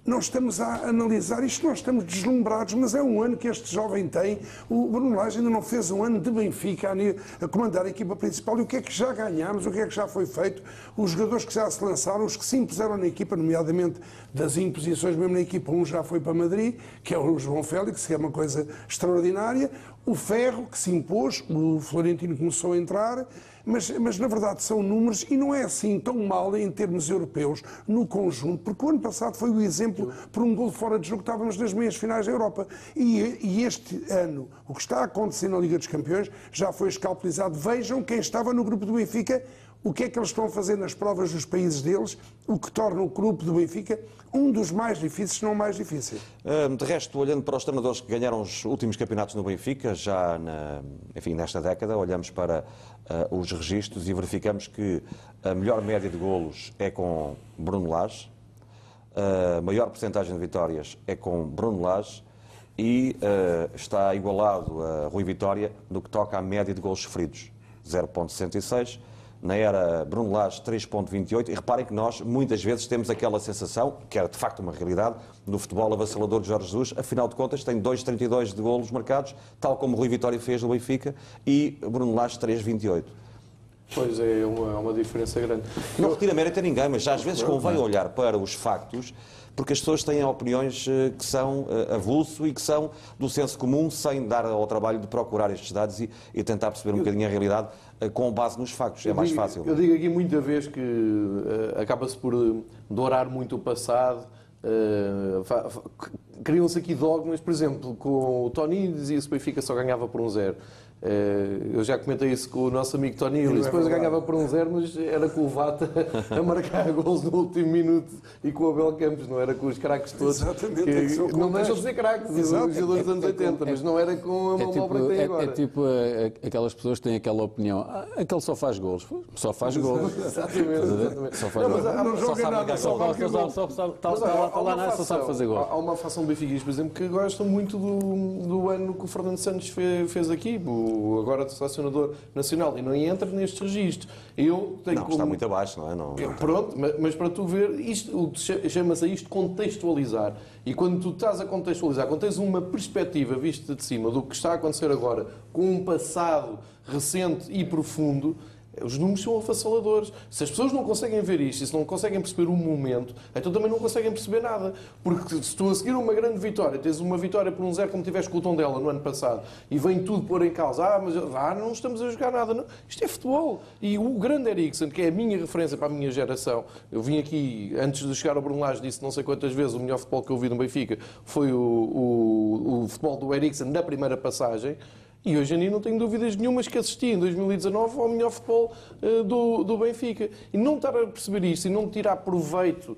nós estamos a analisar isto, nós estamos deslumbrados, mas é um ano que este jovem tem. O Bruno Lage ainda não fez um ano de Benfica a, comandar a equipa principal. E o que é que já ganhámos, o que é que já foi feito? Os jogadores que já se lançaram, os que se impuseram na equipa, nomeadamente das imposições mesmo na equipa, um já foi para Madrid, que é o João Félix, que é uma coisa extraordinária. O Ferro, que se impôs, o Florentino começou a entrar mas, mas na verdade são números e não é assim tão mal em termos europeus no conjunto, porque o ano passado foi o exemplo por um gol fora de jogo, estávamos nas meias finais da Europa. E, e este ano, o que está a acontecer na Liga dos Campeões já foi escalpelizado. Vejam quem estava no grupo do Benfica o que é que eles estão a fazer nas provas dos países deles, o que torna o grupo do Benfica um dos mais difíceis, se não o mais difícil. De resto, olhando para os treinadores que ganharam os últimos campeonatos no Benfica, já na, enfim, nesta década, olhamos para uh, os registros e verificamos que a melhor média de golos é com Bruno Lage, a maior porcentagem de vitórias é com Bruno Lage e uh, está igualado a Rui Vitória no que toca à média de golos sofridos, 0.66 na era Bruno Lage 3.28 e reparem que nós muitas vezes temos aquela sensação, que era de facto uma realidade, no futebol avassalador de Jorge Jesus, afinal de contas tem 2.32 de golos marcados, tal como Rui Vitória fez no Benfica, e Bruno Lage 3.28. Pois é, uma, é uma diferença grande. Não retira mérito a ninguém, mas às vezes convém olhar para os factos porque as pessoas têm opiniões eh, que são eh, avulso e que são do senso comum, sem dar ao trabalho de procurar estes dados e, e tentar perceber um eu, bocadinho a realidade eh, com base nos factos. É mais digo, fácil. Eu digo aqui muita vez que uh, acaba-se por dourar muito o passado. Uh, Criam-se aqui dogmas, por exemplo, com o Tony dizia-se que o Benfica só ganhava por um zero. Eh, eu já comentei isso com o nosso amigo Tony Illis. Depois ganhava por um zero, mas era com o Vata a marcar *laughs* gols no último minuto e com o Abel Campos, não era com os craques todos. Exatamente. Que, é que não deixam de ser craques, os jogadores dos anos 80, mas não era com a mão é tipo, obra que tem agora. É, tipo é, aquelas pessoas que têm aquela opinião, ah, aquele só faz gols. Só faz gols. *laughs* exatamente, Só faz gols. Não, joga nada, só faz gols. Está lá, só sabe fazer gols. Há uma fação do Benfica, por exemplo, que gostam muito do, do ano que o Fernando Santos fez aqui. O agora selecionador nacional, e não entra nestes registros. Eu tenho Não, como... está muito abaixo, não é? Não, não- Pronto, mas, mas para tu ver, isto, chama-se a isto contextualizar. E quando tu estás a contextualizar, quando tens uma perspectiva vista de cima do que está a acontecer agora, com um passado recente e profundo, os números são avassaladores. Se as pessoas não conseguem ver isto, e se não conseguem perceber o momento, então também não conseguem perceber nada. Porque se tu a seguir uma grande vitória, tens uma vitória por um zero como tiveste com o Tondela no ano passado, e vem tudo pôr em causa, ah, mas ah, não estamos a jogar nada. Não. Isto é futebol. E o grande Eriksen, que é a minha referência para a minha geração, eu vim aqui, antes de chegar ao Brunelage, disse não sei quantas vezes, o melhor futebol que eu vi no Benfica foi o, o, o futebol do Eriksen na primeira passagem. E hoje em dia não tenho dúvidas nenhumas que assisti em 2019 ao melhor futebol eh, do, do Benfica. E não estar a perceber isto e não tirar proveito.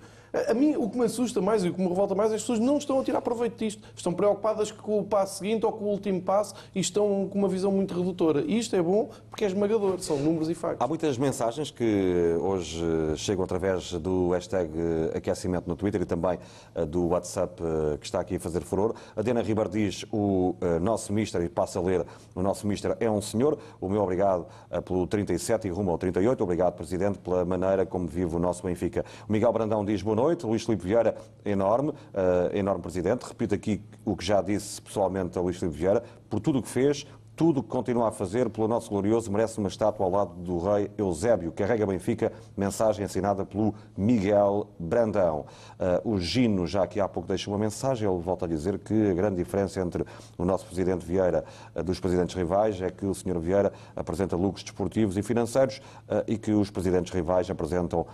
A, mim, o que me assusta mais e o que me revolta mais é as pessoas não estão a tirar proveito disto. Estão preocupadas com o passo seguinte ou com o último passo e estão com uma visão muito redutora. E isto é bom porque é esmagador, são números e factos. Há muitas mensagens que hoje chegam através do hashtag aquecimento no Twitter e também eh, do WhatsApp eh, que está aqui a fazer furor. A Diana Ribeiro diz o eh, nosso mister, e passa a ler, o nosso mister é um senhor. O meu obrigado pelo 37 e rumo ao 38. Obrigado, Presidente, pela maneira como vive o nosso Benfica. O Miguel Brandão diz boa noite. Luís Filipe Vieira, enorme, eh, enorme Presidente. Repito aqui o que já disse pessoalmente a Luís Filipe Vieira, por tudo o que fez, tudo o que continua a fazer pelo nosso glorioso merece uma estátua ao lado do rei Eusébio. Carrega Benfica, mensagem assinada pelo Miguel Brandão. Uh, o Gino, já aqui há pouco, deixa uma mensagem. Ele volta a dizer que a grande diferença entre o nosso presidente Vieira uh, dos presidentes rivais é que o senhor Vieira apresenta lucros desportivos e financeiros uh, e que os presidentes rivais apresentam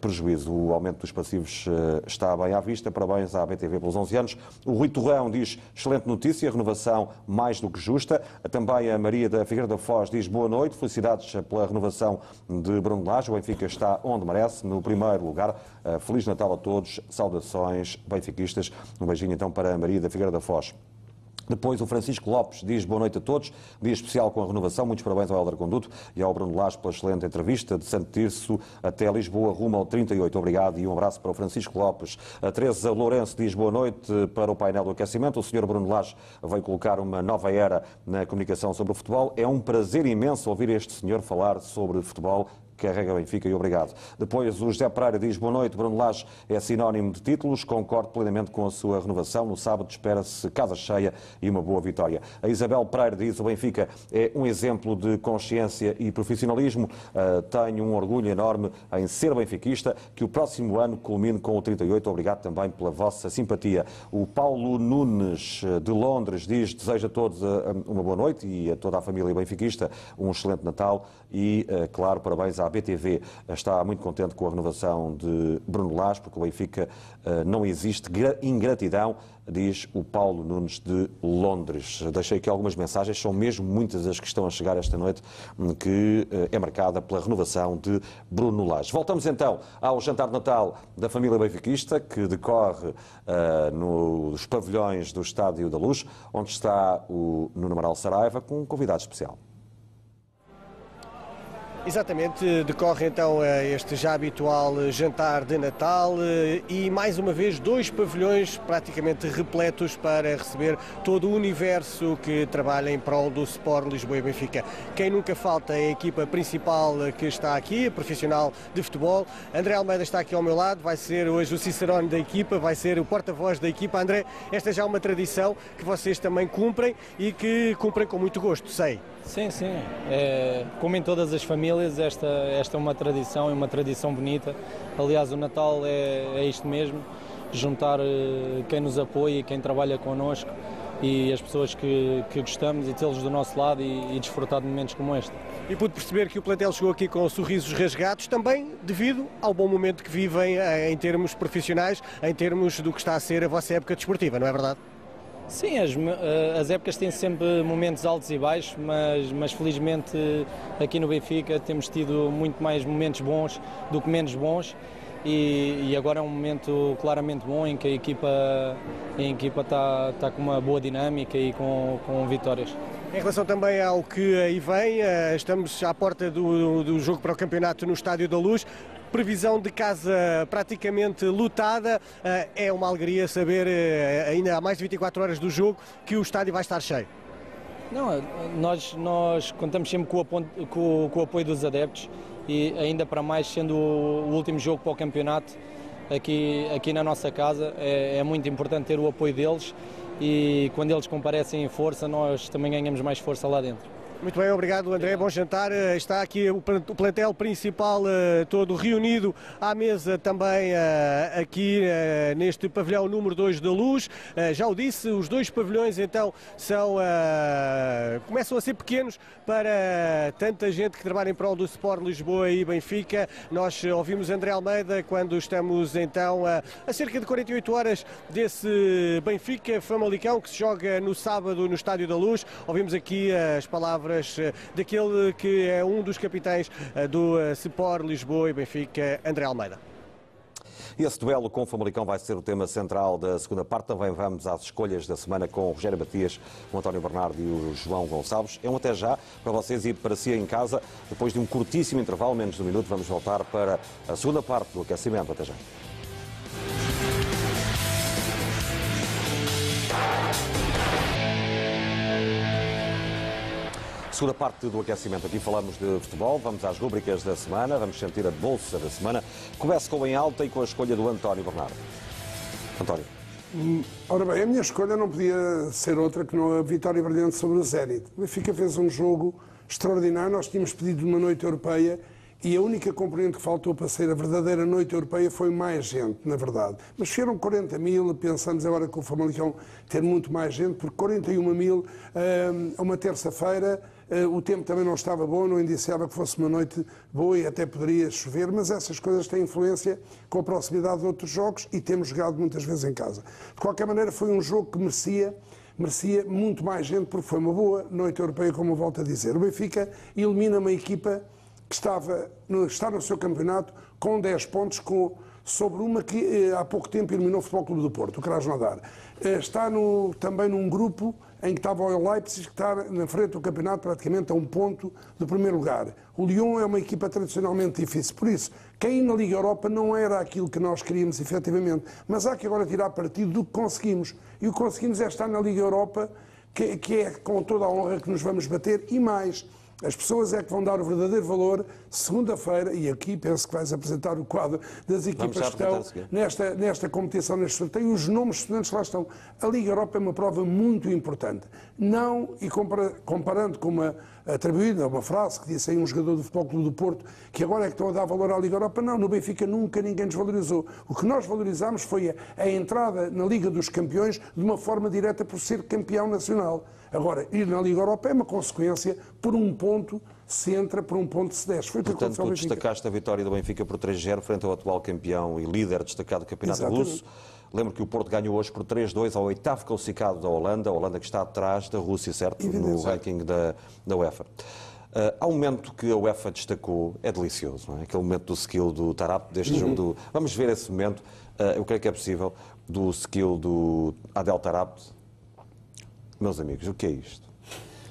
prejuízo. O aumento dos passivos está bem à vista. Parabéns à BTV pelos 11 anos. O Rui Torrão diz excelente notícia, renovação mais do que justa. Também também a Maria da Figueira da Foz diz boa noite, felicidades pela renovação de Bruno Lage. O Benfica está onde merece, no primeiro lugar. Feliz Natal a todos, saudações benfiquistas. Um beijinho então para a Maria da Figueira da Foz. Depois o Francisco Lopes diz boa noite a todos, dia especial com a renovação, muitos parabéns ao Helder Conduto e ao Bruno Lage pela excelente entrevista de Santo Tirso até Lisboa, rumo ao 38. Obrigado e um abraço para o Francisco Lopes. A Teresa Lourenço diz boa noite para o painel do aquecimento. O senhor Bruno Lage veio colocar uma nova era na comunicação sobre o futebol. É um prazer imenso ouvir este senhor falar sobre futebol carrega Benfica e obrigado. Depois o José Pereira diz boa noite, Bruno Lage é sinónimo de títulos, concordo plenamente com a sua renovação. No sábado espera-se casa cheia e uma boa vitória. A Isabel Pereira diz o Benfica é um exemplo de consciência e profissionalismo. Uh, tenho um orgulho enorme em ser benfiquista. Que o próximo ano culmine com o 38. Obrigado também pela vossa simpatia. O Paulo Nunes de Londres diz deseja a todos uma boa noite e a toda a família benfiquista um excelente Natal e, uh, claro, parabéns à BTV está muito contente com a renovação de Bruno Lage, porque o Benfica não existe ingratidão, diz o Paulo Nunes de Londres. Deixei aqui algumas mensagens, são mesmo muitas as que estão a chegar esta noite, que é marcada pela renovação de Bruno Lage. Voltamos então ao jantar de Natal da família benfiquista, que decorre uh, nos pavilhões do Estádio da Luz, onde está o Nuno Amaral Saraiva, com um convidado especial. Exatamente, decorre então este já habitual jantar de Natal e mais uma vez dois pavilhões praticamente repletos para receber todo o universo que trabalha em prol do Sport Lisboa e Benfica. Quem nunca falta é a equipa principal que está aqui, a profissional de futebol. André Almeida está aqui ao meu lado, vai ser hoje o cicerone da equipa, vai ser o porta-voz da equipa. André, esta já é uma tradição que vocês também cumprem e que cumprem com muito gosto, sei. Sim, sim. É, como em todas as famílias, esta, esta é uma tradição, é uma tradição bonita. Aliás, o Natal é, é isto mesmo, juntar quem nos apoia e quem trabalha connosco e as pessoas que, que gostamos e tê-los do nosso lado e, e desfrutar de momentos como este. E pude perceber que o plantel chegou aqui com sorrisos rasgados, também devido ao bom momento que vivem em termos profissionais, em termos do que está a ser a vossa época desportiva, não é verdade? Sim, as, as, épocas têm sempre momentos altos e baixos, mas, mas felizmente aqui no Benfica temos tido muito mais momentos bons do que menos bons. E, e, agora é um momento claramente bom em que a equipa, a equipa está, está com uma boa dinâmica e com, com vitórias. Em relação também ao que aí vem, estamos à porta do, do jogo para o campeonato no Estádio da Luz previsão de casa praticamente lutada. É uma alegria saber, ainda há mais de 24 horas do jogo, que o estádio vai estar cheio. Não, nós, nós contamos sempre com o, apoio, com, com o apoio dos adeptos e ainda para mais sendo o último jogo para o campeonato aqui, aqui na nossa casa, é, é muito importante ter o apoio deles e quando eles comparecem em força, nós também ganhamos mais força lá dentro. Muito bem, obrigado André, bom jantar. Eh, está aqui o plantel principal uh, todo reunido à mesa também uh, aqui neste pavilhão número 2 da Luz. já o disse, os dois pavilhões então são começam a ser pequenos para tanta gente que trabalha em prol do Sport Lisboa e Benfica. Nós ouvimos André Almeida quando estamos então a cerca de 48 horas desse Benfica Famalicão que se joga no sábado no Estádio da Luz. Ouvimos aqui as palavras palavras eh, daquele que é um dos capitães eh, do eh, Sport Lisboa e Benfica, André Almeida. Esse duelo com o Famalicão vai ser o tema central da segunda parte. Também vamos às escolhas da semana com o Rogério Matias, o António Bernardo e o João Gonçalves. É um até já para vocês e para si em casa. Depois de um curtíssimo intervalo, menos de um minuto, vamos voltar para a segunda parte do aquecimento. Até já. Segunda parte do aquecimento. Aqui falamos de futebol, vamos às rubricas da semana, vamos sentir a bolsa da semana. Começo com em alta e com a escolha do António Bernardo. António. Hum, ora bem, a minha escolha não podia ser outra que não a vitória brilhante sobre o Zenit. O Benfica fez um jogo extraordinário. Nós tínhamos pedido uma noite europeia e a única componente que faltou para ser a verdadeira noite europeia foi mais gente, na verdade. Mas foram 40 mil, pensamos agora com o Famalicão ter muito mais gente, porque 41 mil hum, a uma terça-feira o tempo também não estava bom, não indiciava que fosse uma noite boa e até poderia chover, mas essas coisas têm influência com a proximidade de outros jogos e temos jogado muitas vezes em casa. De qualquer maneira, foi um jogo que merecia merecia muito mais gente, porque foi uma boa noite europeia, como eu volto a dizer. O Benfica elimina uma equipa que estava no, está no seu campeonato com 10 pontos com, sobre uma que eh, há pouco tempo eliminou o Futebol Clube do Porto, o Krasnodar. Eh, está no, também num grupo em que estava o Leipzig, que está na frente do campeonato praticamente a um ponto do primeiro lugar. O Lyon é uma equipa tradicionalmente difícil, por isso, cair na Liga Europa não era aquilo que nós queríamos efetivamente, mas há que agora tirar partido do que conseguimos. E o que conseguimos é estar na Liga Europa, que, que é com toda a honra que nos vamos bater, e mais. As pessoas é que vão dar o verdadeiro valor segunda-feira, e aqui penso que vais apresentar o quadro das equipas que estão nesta, nesta competição, neste sorteio, os nomes de estudantes lá estão. A Liga Europa é uma prova muito importante. Não, e comparando com uma atribuída, uma frase que disse aí um jogador do Futebol Clube do Porto, que agora é que estão a dar valor à Liga Europa, não, no Benfica nunca ninguém desvalorizou. O que nós valorizámos foi a, a entrada na Liga dos Campeões de uma forma direta por ser campeão nacional. Agora, ir na Liga Europa é uma consequência, por um ponto se entra, por um ponto se desce. Foi Portanto, tu destacaste a vitória do Benfica por 3-0 frente ao atual campeão e líder destacado do Campeonato Exatamente. Russo. Lembro que o Porto ganhou hoje por 3-2 ao oitavo classificado da Holanda, a Holanda que está atrás da Rússia, certo? No ranking da, da UEFA. Uh, há um momento que a UEFA destacou, é delicioso, não é? Aquele momento do skill do Tarap, deste uhum. jogo. Do... Vamos ver esse momento, uh, eu creio que é possível, do skill do Adel Tarap, meus amigos, o que é isto?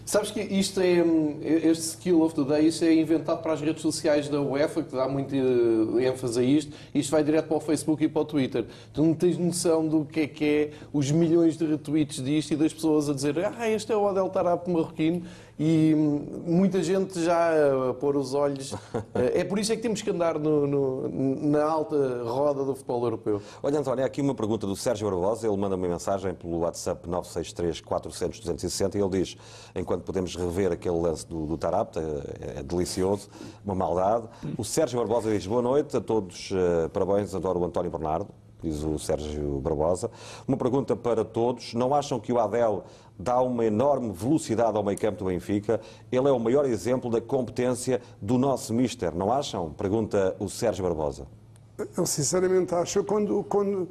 Sabes que isto é, este skill of the day, isto é inventado para as redes sociais da UEFA, que dá muito eh, ênfase a isto, isto vai direto para o Facebook e para o Twitter. Tu não tens noção do que é que é os milhões de retweets disto e das pessoas a dizer ah, este é o Adel Tarap marroquino e muita gente já a pôr os olhos. *laughs* É por isso é que temos que andar no, no, na alta roda do futebol europeu. Olha, António, aqui uma pergunta do Sérgio Barbosa. Ele manda uma mensagem pelo WhatsApp 963 400 260 e ele diz: enquanto podemos rever aquele lance do, do Tarap, é, é delicioso, uma maldade. O Sérgio Barbosa diz: boa noite a todos, uh, parabéns, adoro o António Bernardo diz o Sérgio Barbosa. Uma pergunta para todos. Não acham que o Adel dá uma enorme velocidade ao meio campo do Benfica? Ele é o maior exemplo da competência do nosso mister, não acham? Pergunta o Sérgio Barbosa. Eu sinceramente acho. Quando, quando...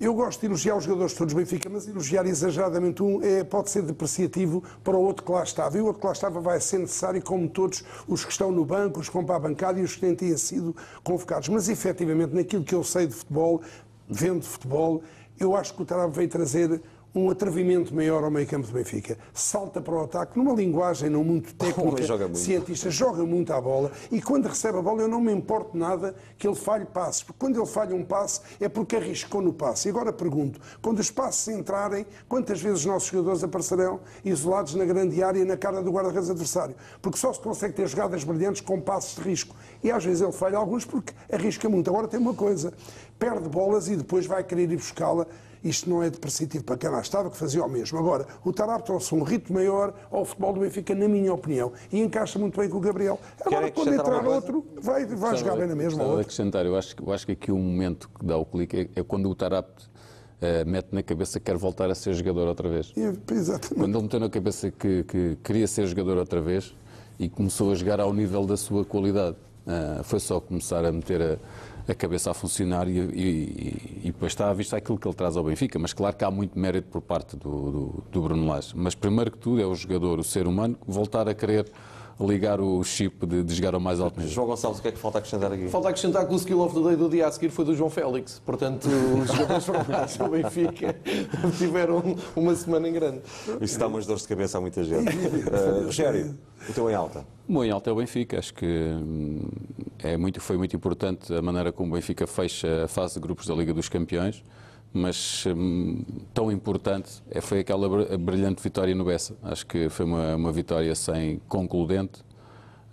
Eu gosto de elogiar os jogadores todos do Benfica, mas elogiar exageradamente um é, pode ser depreciativo para o outro que lá estava. E o outro que lá estava vai ser necessário, como todos os que estão no banco, os que vão para a bancada e os que têm, têm sido convocados. Mas efetivamente, naquilo que eu sei de futebol, vendo futebol, eu acho que o Tarab veio trazer um atrevimento maior ao meio campo do Benfica. Salta para o ataque, numa linguagem não muito *laughs* técnica, joga muito. cientista, joga muito à bola e quando recebe a bola eu não me importo nada que ele falhe passes, porque quando ele falha um passe é porque arriscou no passe. E agora pergunto, quando os passes entrarem, quantas vezes os nossos jogadores aparecerão isolados na grande área na cara do guarda-redes adversário? Porque só se consegue ter jogadas brilhantes com passes de risco. E às vezes ele falha alguns porque arrisca muito. Agora tem uma coisa, perde bolas e depois vai querer ir buscá-la isto não é depreciativo para quem lá estava, que fazia o mesmo. Agora, o Tarap trouxe um ritmo maior ao futebol do Benfica, na minha opinião, e encaixa muito bem com o Gabriel. Agora, quando entrar outro, vai, vai jogar bem na mesma. Outro. acrescentar, eu acho, que- eu acho que aqui o momento que dá o clique é, é quando o Tarap eh, mete na cabeça que quer voltar a ser jogador outra vez. E, Exatamente. Quando ele meteu na cabeça que, que queria ser jogador outra vez e começou a jogar ao nível da sua qualidade, Ah, foi só começar a meter a, a cabeça a funcionar e, e- e- depois está à vista aquilo que ele traz ao Benfica. Mas claro que há muito mérito por parte do, do, do Bruno Lage. Mas primeiro que tudo é o jogador, o ser humano, voltar a querer ligar o chip de, de jogar ao mais alto nível. João Gonçalves, o que é que falta acrescentar aqui? Falta acrescentar que o skill of the day do dia a seguir foi do João Félix. Portanto, os jogadores *laughs* formados do Benfica tiveram uma semana em grande. Isso dá umas dores de cabeça a muita gente. Uh, *laughs* Rogério, o teu em alta. O meu em alta é o Benfica. Acho que hum, é muito, foi muito importante a maneira como o Benfica fecha a fase de grupos da Liga dos Campeões, mas hum, tão importante é, foi aquela br- brilhante vitória no Bessa. Acho que foi uma, uma vitória sem concludente,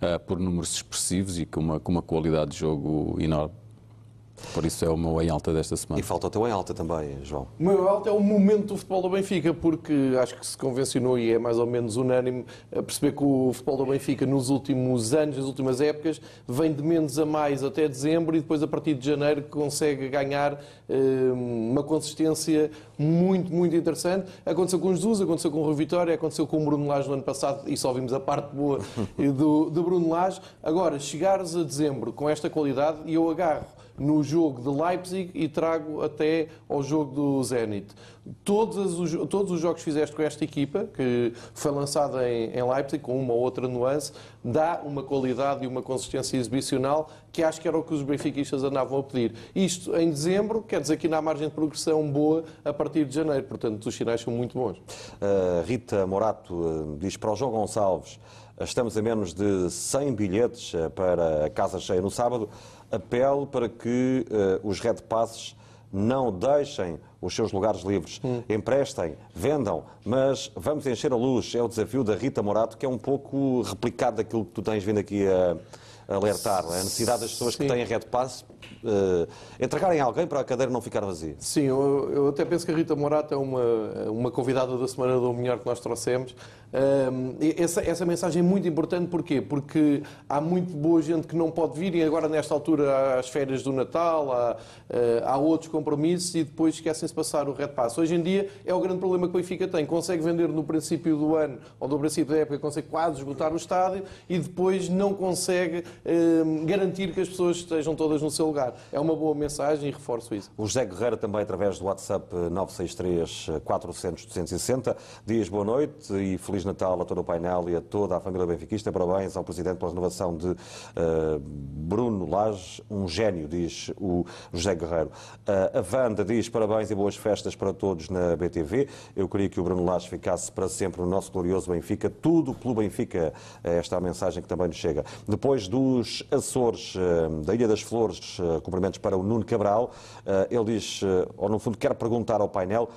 ah, por números expressivos e com uma, com uma qualidade de jogo enorme. Por isso é o meu em alta desta semana. E falta o teu em alta também, João. O meu alto é o momento do futebol do Benfica, porque acho que se convencionou e é mais ou menos unânime a perceber que o futebol do Benfica nos últimos anos, nas últimas épocas, vem de menos a mais até dezembro e depois a partir de janeiro consegue ganhar eh, uma consistência muito, muito interessante. Aconteceu com o Jesus, aconteceu com o Rui Vitória, aconteceu com o Bruno Lage no ano passado e só vimos a parte boa *laughs* do, do Bruno Lage. Agora, chegares a dezembro com esta qualidade e eu agarro no jogo de Leipzig e trago até ao jogo do Zenit. Todos os, todos os jogos que fizeste com esta equipa, que foi lançada em, em Leipzig, com uma ou outra nuance, dá uma qualidade e uma consistência exibicional que acho que era o que os benfiquistas andavam a pedir. Isto em dezembro, quer dizer que há margem de progressão boa a partir de janeiro, portanto os sinais são muito bons. Uh, Rita Morato uh, diz para o João Gonçalves: uh, estamos a menos de 100 bilhetes uh, para a casa cheia no sábado. Apelo para que uh, os Red Passes não deixem os seus lugares livres, emprestem, vendam, mas vamos encher a luz. É o desafio da Rita Morato, que é um pouco replicado daquilo que tu tens vindo aqui a alertar. A necessidade das pessoas que Sim. têm Red Pass uh, entregarem a alguém para a cadeira não ficar vazia. Sim, eu, eu até penso que a Rita Morato é uma, uma convidada da Semana do Melhor que nós trouxemos. Essa, essa mensagem é muito importante, porquê? Porque há muito boa gente que não pode vir e agora nesta altura às férias do Natal, há, eh, há outros compromissos e depois esquecem-se de passar o Red Pass. Hoje em dia é o grande problema que o Benfica tem. Consegue vender no princípio do ano ou no princípio da época, consegue quase esgotar o estádio e depois não consegue ahm, garantir que as pessoas estejam todas no seu lugar. É uma boa mensagem e reforço isso. O José Guerreiro, também através do WhatsApp eh, 963 400 260, diz boa noite e Feliz Natal a todo o painel e a toda a família benfiquista. Parabéns ao Presidente pela renovação de eh, Bruno Lage, um gênio, diz o José Guerreiro. Eh, a Wanda diz parabéns e boas festas para todos na BTV. Eu queria que o Bruno Lage ficasse para sempre no nosso glorioso Benfica. Tudo pelo Benfica. É Esta é a mensagem que também nos chega. Depois dos Açores, eh, da Ilha das Flores, cumprimentos para o Nuno Cabral. Ele diz, ou no fundo, quer perguntar ao painel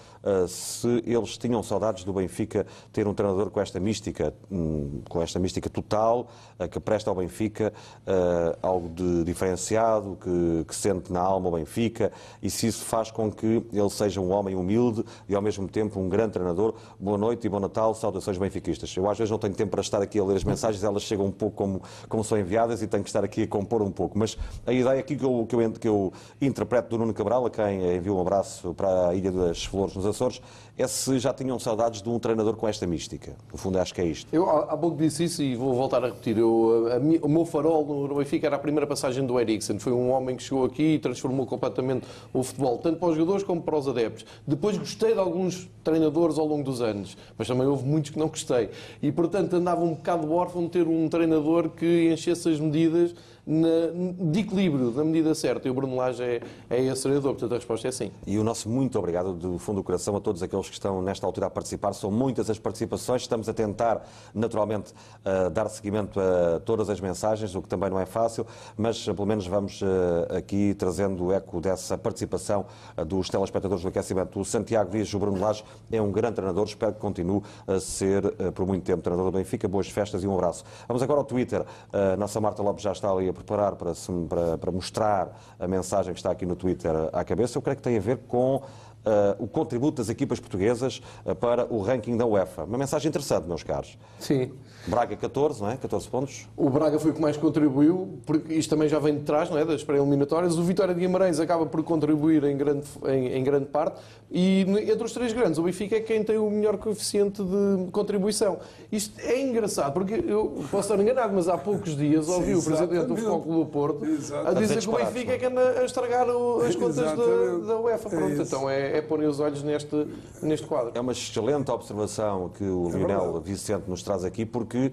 se eles tinham saudades do Benfica ter um treinador com esta mística, hum, com esta mística total, eh, que presta ao Benfica eh, algo de diferenciado, que, que sente na alma o Benfica, e se isso faz com que ele seja um homem humilde e ao mesmo tempo um grande treinador. Boa noite e bom Natal, saudações benfiquistas. Eu às vezes não tenho tempo para estar aqui a ler as mensagens, elas chegam um pouco como, como são enviadas e tenho que estar aqui a compor um pouco. Mas a ideia aqui que eu, que eu, que eu interpreto do Nuno Cabral, a quem envio um abraço para a Ilha das Flores nos Açores, é se já tinham saudades de um treinador com esta mística. No fundo, acho que é isto. Eu há pouco disse isso e vou voltar a repetir. Eu, a o meu farol no Benfica era a primeira passagem do Eriksen. Foi um homem que chegou aqui e transformou completamente o futebol, tanto para os jogadores como para os adeptos. Depois gostei de alguns treinadores ao longo dos anos, mas também houve muitos que não gostei. E, portanto, andava um bocado órfão de ter um treinador que enchesse as medidas na, de equilíbrio, na medida certa. E o Bruno Lage é, é esse treinador, portanto a resposta é sim. E o nosso muito obrigado do fundo do coração a todos aqueles que estão nesta altura a participar. São muitas as participações. Estamos a tentar, naturalmente, uh, dar seguimento a todas as mensagens, o que também não é fácil, mas uh, pelo menos vamos uh, aqui trazendo o eco dessa participação dos telespectadores do aquecimento. O Santiago diz o Bruno Lage é um grande treinador, espero que continue a ser por muito tempo treinador do Benfica. Boas festas e um abraço. Vamos agora ao Twitter. A nossa Marta Lopes já está ali a preparar para, para, para mostrar a mensagem que está aqui no Twitter à cabeça. Eu creio que tem a ver com Uh, o contributo das equipas portuguesas uh, para o ranking da UEFA. Uma mensagem interessante, meus caros. Sim. Braga 14, não é? 14 pontos. O Braga foi o que mais contribuiu, porque isto também já vem de trás, não é? Das pré-eliminatórias. O Vitória de Guimarães acaba por contribuir em grande, em, em, grande parte. E entre os três grandes, o Benfica é quem tem o melhor coeficiente de contribuição. Isto é engraçado, porque eu posso estar enganado, mas há poucos dias ouvi Sim, o presidente do Futebol do Porto a dizer que o Benfica é que anda a estragar as contas da, da, UEFA. Pronto, é então é é pôr os olhos neste, neste quadro. É uma excelente observação que o é Lionel Vicente nos traz aqui, porque uh,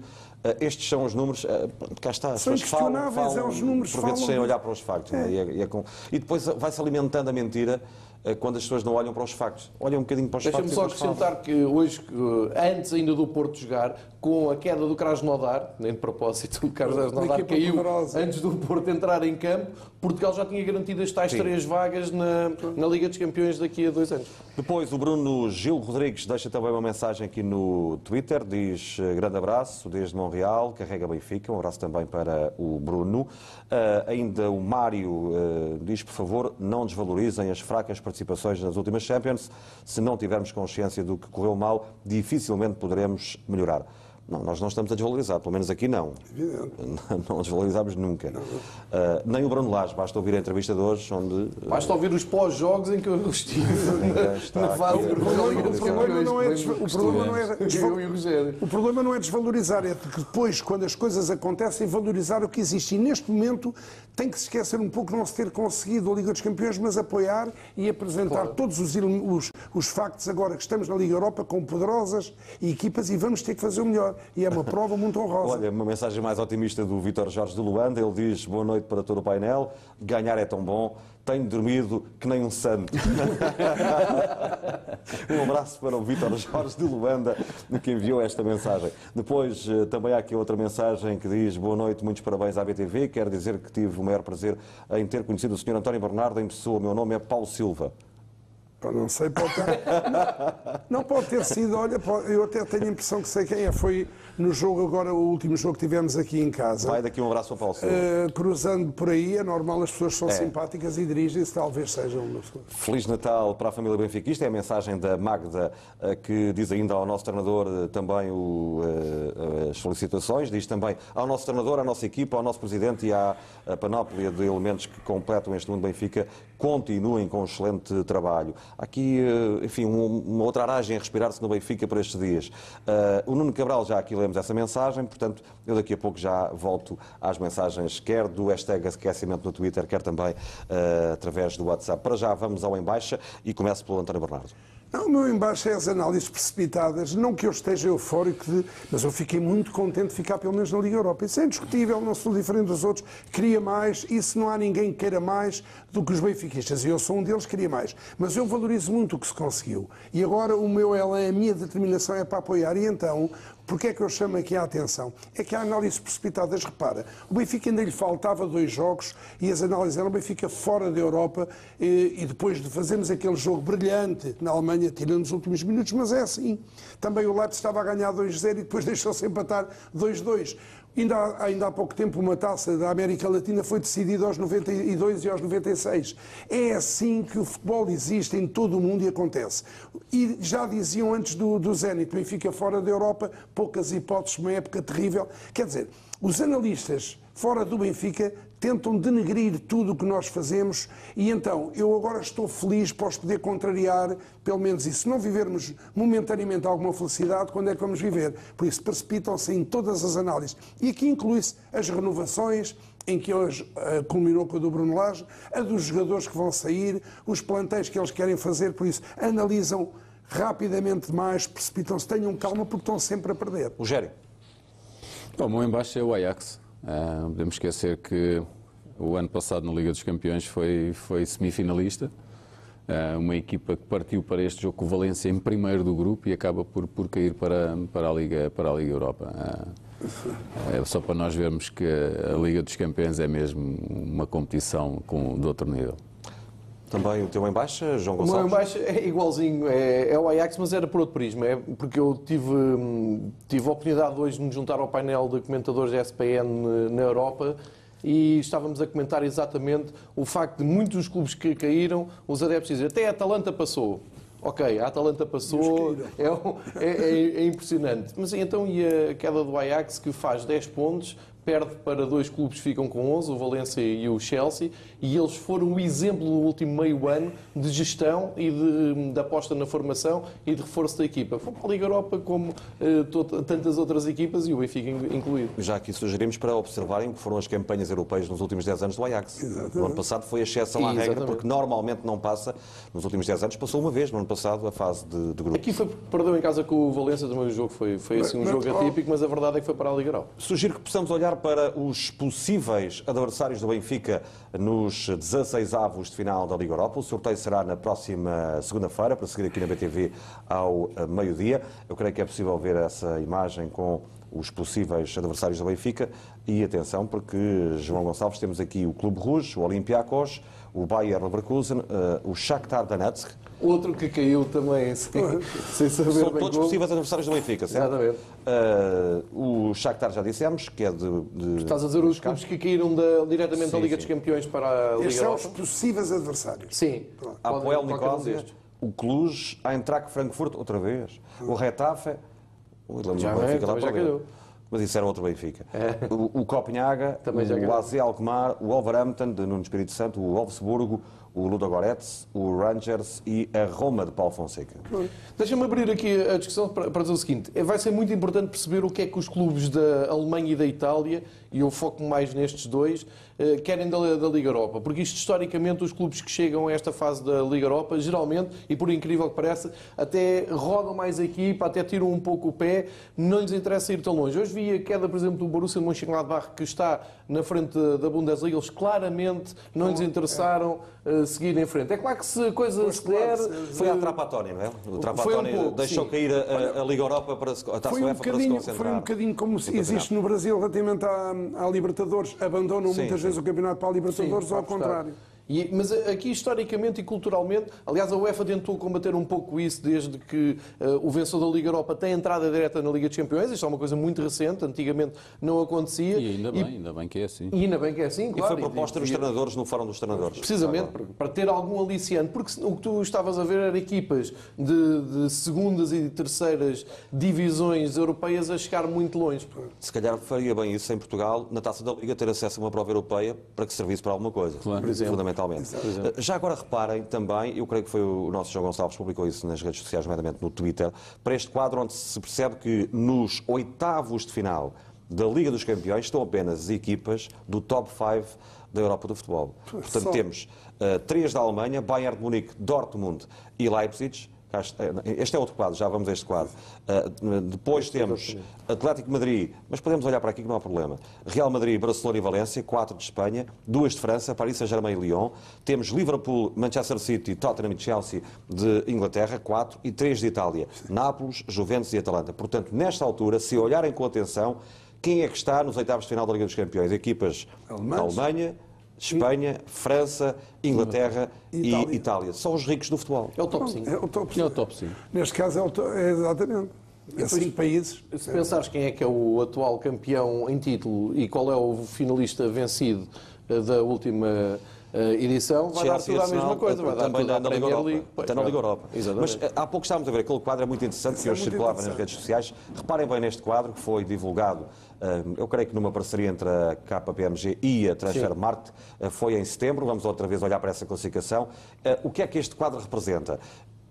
estes são os números, uh, cá está, as são falam, falam, é os números por vezes sem olhar para os factos. É? E, é, e, é com... e depois vai-se alimentando a mentira eh, quando as pessoas não olham para os factos. Olham um bocadinho para os Deixa factos. Deixa-me só acrescentar que hoje, antes ainda do Porto jogar, com a queda do Krasnodar, nem de propósito, o Krasnodar caiu poderosa. antes do Porto entrar em campo, Portugal já tinha garantido as tais Sim. três vagas na, na Liga dos Campeões daqui a dois anos. Depois o Bruno Gil Rodrigues deixa também uma mensagem aqui no Twitter, diz eh, grande abraço desde Montreal, carrega Benfica, um abraço também para o Bruno. Uh, ainda o Mário uh, diz, por favor, não desvalorizem as fracas participações nas últimas Champions. Se não tivermos consciência do que correu mal, dificilmente poderemos melhorar. Não, nós não estamos a desvalorizar, pelo menos aqui não. Evidente. *laughs* Não, desvalorizamos nunca. Uh, nem o Bruno Lage, basta ouvir a entrevista de hoje, onde... Uh, basta ouvir os pós-jogos em que eu estive *laughs* na, *laughs* fase O problema não é... O problema não é, o problema não é desvalorizar, é porque depois, quando as coisas acontecem, valorizar o que existe. E neste momento tem que se esquecer um pouco não se ter conseguido a Liga dos Campeões, mas apoiar e apresentar claro. todos os, os, os factos agora que estamos na Liga Europa com poderosas equipas e vamos ter que fazer o melhor e é uma prova muito honrosa. Olha, uma mensagem mais otimista do Vítor Jorge de Luanda. Ele diz: Boa noite para todo o painel. Ganhar é tão bom. Tenho dormido que nem um santo. *laughs* um abraço para o Vítor Jorge de Luanda, que enviou esta mensagem. Depois, eh, também há aqui outra mensagem que diz: Boa noite, muitos parabéns à BTV. Quero dizer que tive o maior prazer em ter conhecido o Sr. António Bernardo em pessoa. O meu nome é Paulo Silva. Não sei, pode ter... *laughs* não pode ter sido, olha, eu até tenho a impressão que sei quem é. Foi no jogo, agora o último jogo que tivemos aqui em casa. Vai daqui um abraço ao Paulo uh, Cruzando por aí, é normal, as pessoas são é. simpáticas e dirigem-se, talvez sejam. Feliz Natal para a família benfiquista, é a mensagem da Magda, uh, que diz ainda ao nosso treinador uh, também o, as felicitações, diz também ao nosso treinador, à nossa equipa, ao nosso presidente e à panóplia de elementos que completam este mundo Benfica, continuem com um excelente trabalho. Aqui, enfim, uma outra aragem a respirar-se no Benfica para estes dias. o Nuno Cabral já aqui lemos essa mensagem, portanto, eu daqui a pouco já volto às mensagens, quer do hashtag aquecimento no Twitter, quer também uh, através do WhatsApp. Para já vamos ao embaixa e começo pelo António Bernardo. Não, o meu embaixo é as análises precipitadas. Não que eu esteja eufórico, de, mas eu fiquei muito contente de ficar pelo menos na Liga Europa. Isso é indiscutível, não sou diferente dos outros. Queria mais, isso não há ninguém que queira mais do que os benfiquistas. E eu sou um deles que queria mais. Mas eu valorizo muito o que se conseguiu. E agora o meu ela, a minha determinação é para apoiar. E então Porquê é que eu chamo aqui a atenção? É que há análises precipitadas, repara, o Benfica ainda lhe faltava dois jogos e as análises eram o Benfica fora da Europa e, e depois de fazermos aquele jogo brilhante na Alemanha, tirando os últimos minutos, mas é assim. Também o Leipzig estava a ganhar 2-0 e depois *laughs* deixou-se empatar 2-2. Ainda ainda há pouco tempo, uma taça da América Latina foi decidida aos 92 e aos 96. É assim que o futebol existe em todo o mundo e acontece. E já diziam antes do, do Zenit, Benfica fora da Europa, poucas hipóteses, uma época terrível. Quer dizer, os analistas fora do Benfica tentam denegrir tudo o que nós fazemos e então eu agora estou feliz, posso poder contrariar pelo menos isso. Se não vivermos momentaneamente alguma felicidade, quando é que vamos viver? Por isso precipitam-se em todas as análises. E aqui inclui-se as renovações, em que hoje uh, culminou com a do Bruno Lage, a dos jogadores que vão sair, os plantéis que eles querem fazer, por isso analisam rapidamente demais, precipitam-se, tenham calma porque estão sempre a perder. O Gério. Bom, o meu embaixo é o Ajax. Uh, não podemos esquecer que o ano passado na Liga dos Campeões foi, foi semifinalista. Uh, uma equipa que partiu para este jogo com o Valência em primeiro do grupo e acaba por, por cair para, para, a Liga, para a Liga Europa. Uh, é só para nós vermos que a Liga dos Campeões é mesmo uma competição com, de outro nível. Também o teu em baixa, João O meu Gonçalves? em baixa é igualzinho, é, é o Ajax, mas era por outro prisma. É porque eu tive, tive a oportunidade hoje de me juntar ao painel de comentadores da SPN na Europa e estávamos a comentar exatamente o facto de muitos dos clubes que caíram, os adeptos dizem até a Atalanta passou. Ok, a Atalanta passou, é, é- é- é impressionante. Mas então e a queda do Ajax que faz 10 pontos, perde para dois clubes que ficam com 11, o Valência e o Chelsea, e eles foram o exemplo no último meio ano de gestão e de, de aposta na formação e de reforço da equipa. Foi para a Liga Europa como eh, tantas outras equipas e o Benfica in- incluído. Já aqui sugerimos para observarem o que foram as campanhas europeias nos últimos 10 anos do Ajax. No ano passado foi a exceção à regra, Exatamente. porque normalmente não passa. Nos últimos 10 anos passou uma vez, no ano passado, a fase de, de grupos. Aqui foi, perdeu em casa com o Valência, também o jogo foi, foi assim, um Mas- jogo atípico, mas a verdade é que foi para a Liga Europa. Sugiro que possamos olhar para os possíveis adversários do Benfica nos 16 avos de final da Liga Europa. O sorteio será na próxima segunda-feira, para seguir aqui na BTV ao eh, meio-dia. Eu creio que é possível ver essa imagem com os possíveis adversários do Benfica. E atenção, porque, João Gonçalves, temos aqui o Clube Rouge, o Olympiacos, o Bayer Leverkusen, eh, o Shakhtar Donetsk. Outro que caiu também sem, *laughs* sem saber São bem todos como. possíveis adversários do Benfica, certo? Exatamente. Eh, o Shakhtar já dissemos, que é de... de- Estás a dizer os clubes que caíram da- diretamente da Sim, Liga sim. dos Campeões para a Liga Estes são os possíveis adversários. Sim. Apoel um Nicosia, destes. o Cluj, a Eintracht Frankfurt, outra vez, o Retafe, o Ilham Já é, Benfica lá já calhou. Mas isso era outro Benfica. O, o Copenhaga, o. AZ Alkmaar, o Wolverhampton, de Nuno Espírito Santo, o Wolfsburgo, o Ludogorets, o Rangers e a Roma de Paulo Fonseca. Deixa-me abrir aqui a discussão para, para dizer o seguinte. É, Vai ser muito importante perceber o que é que os clubes da Alemanha e da Itália, e eu foco mais nestes dois, eh, querem da, da Liga Europa. Porque isto, historicamente, os clubes que chegam a esta fase da Liga Europa, geralmente, e por incrível que pareça, até rodam mais a equipa, até tiram um pouco o pé, não lhes interessa ir tão longe. Hoje vi a queda, por exemplo, do Borussia de Mönchengladbach, que está na frente da Bundesliga, eles claramente não lhes interessaram eh, seguir em frente. É claro que se a coisa se der... Foi a Trapatónia, não é? O Trapatónia pouco, deixou sim. cair a, a Liga Europa para se, a Taça Foi um, UEFA para se concentrar. foi um bocadinho como se existe no Brasil relativamente à, à Libertadores. Abandonam Sim, muitas sim. vezes o campeonato para a Libertadores ou ao vai apostar. E- mas aqui, historicamente e culturalmente, aliás, a UEFA tentou combater um pouco isso desde que eh, o vencedor da Liga Europa tem entrada direta na Liga dos Campeões. Isto é uma coisa muito recente, antigamente não acontecia. E ainda bem, ainda bem que é assim. E ainda bem que é assim, E claro. foi proposta dos treinadores no Fórum dos Treinadores. Precisamente, para- para ter algum aliciante, porque o que tu estavas a ver era equipas de, de segundas e terceiras divisões europeias a chegar muito longe. Se calhar faria bem isso em Portugal, na taça da Liga, ter acesso a uma prova europeia para que servisse para alguma coisa, fundamentalmente. Eh, Já agora reparem também, eu creio que foi o nosso João Gonçalves que publicou isso nas redes sociais, nomeadamente no Twitter, para este quadro onde se percebe que nos oitavos de final da Liga dos Campeões estão apenas as equipas do top 5 da Europa do futebol. Portanto, Só. temos eh, três da Alemanha, Bayern de Munique, Dortmund e Leipzig. Este é outro quadro, já vamos a este quadro. Uh, depois temos Atlético de Madrid, mas podemos olhar para aqui que não há problema. Real Madrid, Barcelona e Valência, quatro de Espanha, duas de França, Paris Saint-Germain e Lyon. Temos Liverpool, Manchester City, Tottenham e Chelsea de Inglaterra, quatro, e três de Itália, Nápoles, Juventus e Atalanta. Portanto, nesta altura, se olharem com atenção, quem é que está nos oitavos de final da Liga dos Campeões? Equipas da. Alemanha, Espanha, França, Inglaterra e Itália. Itália. São os ricos do futebol. É o top 5. É o top É o top 5. Neste caso é, o to- é exatamente. Esses países. Se pensares quem é que é o atual campeão em título e qual é o finalista vencido eh, da última edição, vai dar Chelsea, tudo a mesma coisa. Vai dar também tudo na, Liga Europa. League. Está na. Liga Europa. Exatamente. Mas eh, há pouco estávamos a ver aquele quadro, é muito interessante, que é hoje circulava nas redes sociais. Reparem bem neste quadro, que foi divulgado, eh, eu creio que numa parceria entre a KPMG e a Transfermarkt, eh, foi em setembro. Vamos outra vez olhar para essa classificação. Eh, O que é que este quadro representa?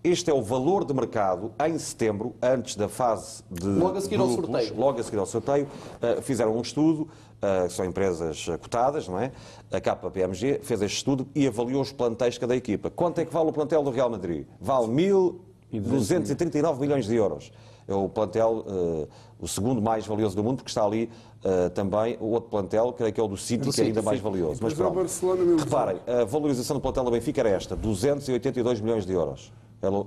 Este é o valor de mercado em setembro, antes da fase de. Logo a seguir ao grupos, sorteio. Logo a seguir ao sorteio, eh, fizeram um estudo, eh, são empresas eh, cotadas, não é? A KPMG fez este estudo e avaliou os plantéis de cada equipa. Quanto é que vale o plantel do Real Madrid? Vale 1.239 milhões de euros. é o plantel, uh, o segundo mais valioso do mundo, porque está ali uh, também o outro plantel, creio que é o do City, que é ainda mais valioso. Mas pronto, reparem, a valorização do plantel da Benfica era esta, 282 milhões de euros.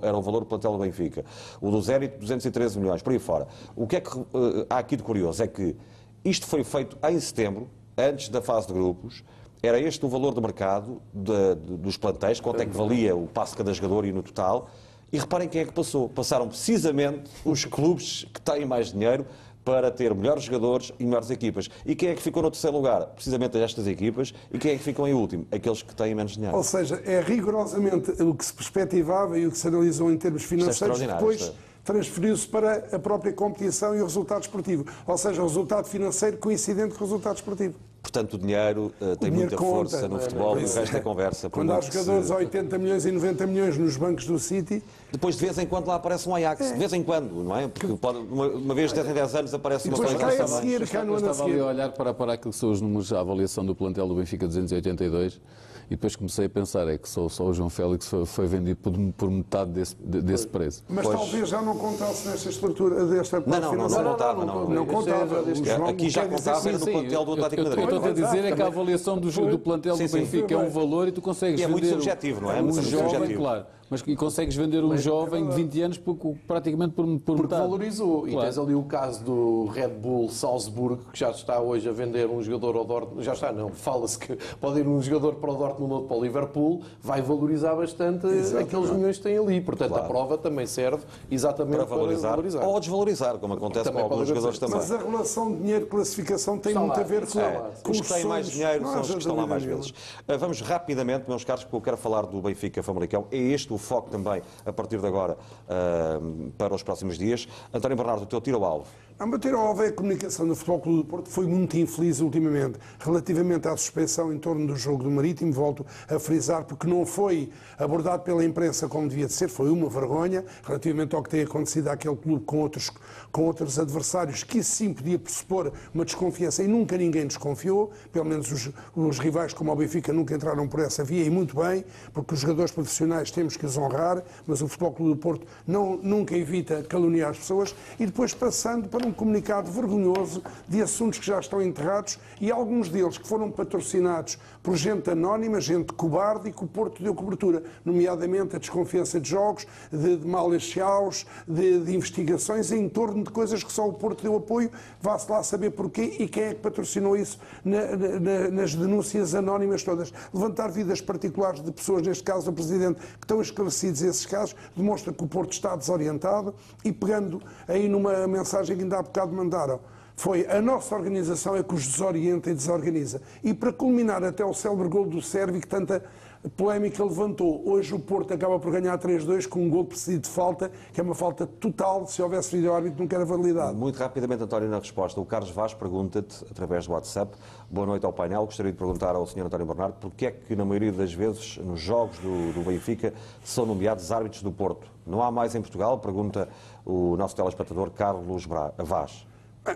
Era o valor do plantel do Benfica. O do Zérit, 213 milhões, por aí fora. O que é que uh, há aqui de curioso é que isto foi feito em setembro, antes da fase de grupos, era este o valor de mercado de, de, dos plantéis, quanto é que valia o passe de cada jogador e no total. E reparem quem é que passou. Passaram precisamente os clubes que têm mais dinheiro para ter melhores jogadores e melhores equipas. E quem é que ficou no terceiro lugar? Precisamente estas equipas. E quem é que ficou em último? Aqueles que têm menos dinheiro. Ou seja, é rigorosamente o que se perspectivava e o que se analisou em termos é financeiros. É depois transferiu-se para a própria competição e o resultado esportivo. Ou seja, o resultado financeiro coincidente com o resultado esportivo. Portanto, o dinheiro uh, tem dinheiro muita conta, força no é? futebol e o resto é conversa. Quando há jogadores se... a 80 milhões e 90 milhões nos bancos do City... Depois, de vez em quando, lá aparece um Ajax. É. De vez em quando, não é? Porque pode, uma, uma, vez de 10 em 10 anos aparece uma coisa... Cai a seguir, cá no ano a seguir. Estava a olhar para, para aquilo que são os números, a avaliação do plantel do Benfica 282 e depois comecei a pensar, é que só, só o João Félix foi, foi vendido por, por, metade desse, desse preço. Mas pois... talvez já não contasse nesta estrutura, desta não, não, não, não, contava, não, não, não. contava. Aqui já contava no plantel do Atlético Madrid. O que eu estou a dizer é que a avaliação do, do plantel do Benfica é um valor e tu consegues e é muito subjetivo, não é? Um jovem, claro mas e consegues vender um jovem de 20 anos por, praticamente por, por Porque metade. valorizou. Claro. E tens ali o caso do Red Bull Salzburgo, que já está hoje a vender um jogador ao Dortmund. Já está, não. Fala-se que pode ir um jogador para o Dortmund ou para o Liverpool, vai valorizar bastante Exatamente. aqueles milhões que tem ali. Portanto, claro. a prova também serve exatamente para valorizar, para valorizar. ou desvalorizar, como acontece também com alguns jogadores também. Mas a relação dinheiro-classificação tem muito lá. a ver com, é. com os que têm mais dinheiro são os que estão lá mais vezes. Ah, vamos rapidamente, meus caros, porque eu quero falar do Benfica Famalicão. É este o foco também a partir de agora uh, para os próximos dias. António Bernardo, o teu tiro ao alvo. A bater ao alvo é a comunicação do Futebol Clube do Porto foi muito infeliz ultimamente. Relativamente à suspensão em torno do jogo do Marítimo, volto a frisar, porque não foi abordado pela imprensa como devia de ser, foi uma vergonha, relativamente ao que tem acontecido àquele clube com outros, com outros adversários, que sim podia pressupor uma desconfiança e nunca ninguém desconfiou, pelo menos os, os rivais como o Benfica nunca entraram por essa via e muito bem, porque os jogadores profissionais temos que os honrar, mas o Futebol Clube do Porto não, nunca evita caluniar as pessoas. E depois passando para um comunicado vergonhoso de assuntos que já estão enterrados e alguns deles que foram patrocinados por gente anónima, gente cobarde e que o Porto deu cobertura, nomeadamente a desconfiança de jogos, de, de chaos, de, de, investigações em torno de coisas que só o Porto deu apoio, vá-se lá saber porquê e quem é que patrocinou isso na, na, nas denúncias anónimas todas. Levantar vidas particulares de pessoas, neste caso o Presidente, que estão esclarecidos esses casos, demonstra que o Porto está desorientado e pegando aí numa mensagem que ainda há bocado mandaram, foi a nossa organização é que os desorienta e desorganiza. E para culminar até o célebre gol do Sérvio que tanta polémica levantou. Hoje o Porto acaba por ganhar 3-2 com um gol precedido de falta, que é uma falta total, se houvesse vídeo-árbitro nunca era validado. Muito rapidamente, António, na resposta. O Carlos Vaz pergunta-te, através do WhatsApp, boa noite ao painel, gostaria de perguntar ao Sr. António Bernardo, porque é que, na maioria das vezes, nos jogos do, do Benfica, são nomeados árbitros do Porto? Não há mais em Portugal? Pergunta o nosso telespectador Carlos Vaz.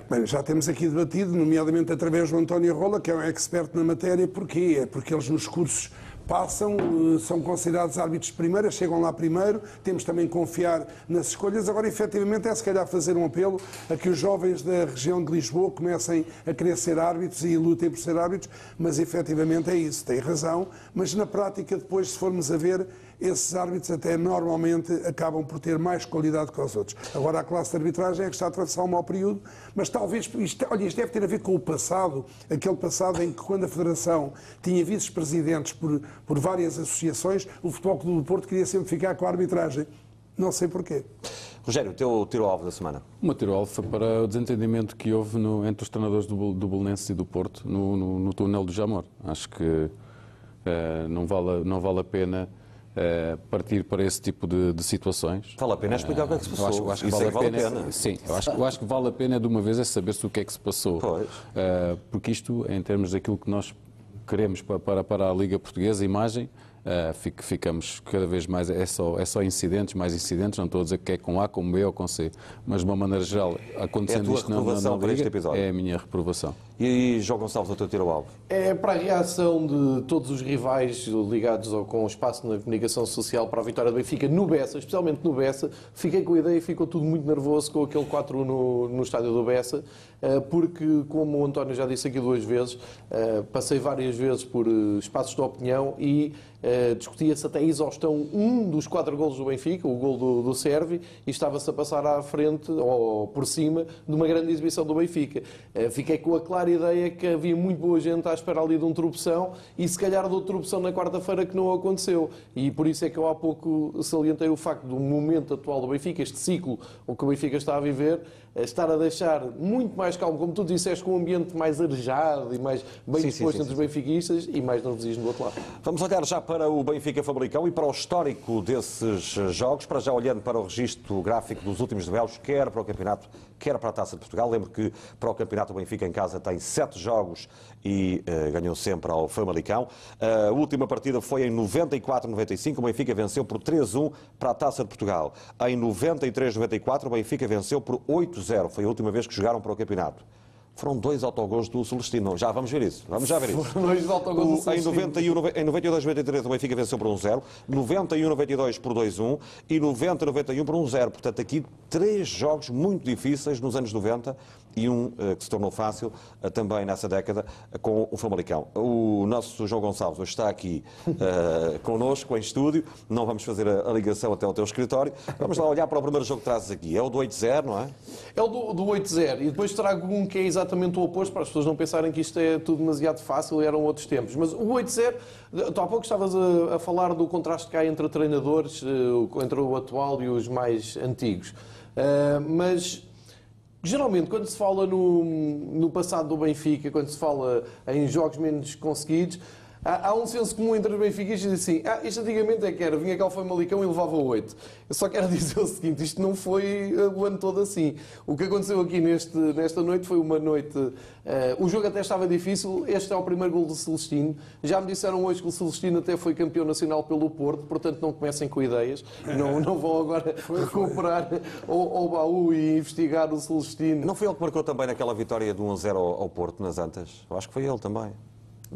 Bem, já temos aqui debatido, nomeadamente através do António Rola, que é um expert na matéria. Porquê? É porque eles nos cursos passam, eh, são considerados árbitros de primeira, chegam lá primeiro, temos também que confiar nas escolhas. Agora, efetivamente, é se calhar fazer um apelo a que os jovens da região de Lisboa comecem a querer ser árbitros e lutem por ser árbitros, mas efetivamente é isso, tem razão. Mas na prática, depois, se formos a ver, esses árbitros até normalmente acabam por ter mais qualidade que os outros. Agora, a classe de arbitragem é que está a atravessar um mau período, mas talvez, isto, olha, isto deve ter a ver com o passado, aquele passado em que quando a Federação tinha vice-presidentes por, por várias associações, o Futebol Clube do Porto queria sempre ficar com a arbitragem. Não sei porquê. Rogério, o teu tiro-alvo da semana? O meu tiro-alvo foi para o desentendimento que houve no, entre os treinadores do, do Belenenses e do Porto no, no, no túnel do Jamor. Acho que uh, não, vale, não vale a pena Uh, partir para esse tipo de, de, situações. Vale a pena explicar uh, o que é que se passou. Acho, acho que vale, vale, a pena, pena. Sim, eu acho, eu acho, que vale a pena de uma vez é saber-se o que é que se passou. Uh, porque isto, em termos daquilo que nós queremos para, para, para a Liga Portuguesa, a imagem, ficamos cada vez mais, é só, é só incidentes, mais incidentes, não estou a dizer que é com A, com B ou com C, mas de uma maneira geral, acontecendo é isto na, na Liga, é a minha reprovação. E João Gonçalves, o teu tiro ao alvo? É para a reação de todos os rivais ligados ao, com o espaço na comunicação social para a vitória do Benfica no Bessa, especialmente no Bessa. Fiquei com a ideia e ficou tudo muito nervoso com aquele 4 no, no estádio do Bessa, porque, como o António já disse aqui duas vezes, eh, passei várias vezes por eh, espaços de opinião e discutia-se até a exaustão um dos quatro golos do Benfica, o gol do, do Servi, e estava-se a passar à frente, ou por cima, de uma grande exibição do Benfica. Fiquei com a clara ideia que havia muito boa gente à espera ali de um tropeção e se calhar de outra tropeção na quarta-feira que não aconteceu. E por isso é que eu há pouco salientei o facto do momento atual do Benfica, este ciclo, o que o Benfica está a viver, estar a deixar muito mais calmo, como tu disseste, com um ambiente mais arejado e mais bem sim, disposto sim, sim, entre os benfiquistas e mais nervosismo do outro lado. Vamos olhar já para o Benfica Fabricão e para o histórico desses jogos, para já olhando para o registro gráfico dos últimos duelos, quer para o campeonato, quer para a Taça de Portugal. Lembro que para o campeonato o Benfica em casa tem sete jogos e uh, ganhou sempre ao Famalicão. Uh, a última partida foi em 94-95, o Benfica venceu por 3-1 para a Taça de Portugal. Em 93-94 o Benfica venceu por 8-0, foi a última vez que jogaram para o campeonato. Foram dois autogols do Celestino. Já vamos ver isso. Vamos já ver isso. Foram dois autogols do Celestino. Em, 91, em 92, 93 o Benfica venceu por 1-0, 91, 92 por 2-1 e 90, 91 por 1-0. Portanto, aqui três jogos muito difíceis nos anos 90 e um uh, que se tornou fácil uh, também nessa década uh, com o Famalicão. O nosso João Gonçalves está aqui uh, connosco em estúdio, não vamos fazer a, a, ligação até ao teu escritório. Vamos lá olhar para o primeiro jogo que trazes aqui. É o do 8-0, não é? É o do, do 8-0 e depois trago um que é exatamente o oposto para as pessoas não pensarem que isto é tudo demasiado fácil eram outros tempos. Mas o 8-0, tu há pouco estavas a, a, falar do contraste que há entre treinadores, entre o atual e os mais antigos. mas Geralmente, quando se fala no, no passado do Benfica, quando se fala em jogos menos conseguidos, Há, há um senso comum entre os benfiquistas e assim, ah, isto antigamente é que era, vinha cá o Famalicão e levava oito. Eu só quero *laughs* dizer o seguinte, isto não foi eh, o ano todo assim. O que aconteceu aqui neste, nesta noite foi uma noite... Uh, o jogo até estava difícil, este é o primeiro gol do Celestino. Já me disseram hoje que o Celestino até foi campeão nacional pelo Porto, portanto não comecem com ideias. Não, *laughs* não vão agora recuperar o, baú e investigar o Celestino. Não foi ele que marcou também naquela vitória de 1 a 0 ao, ao Porto, nas Antas? Eu acho que foi ele também.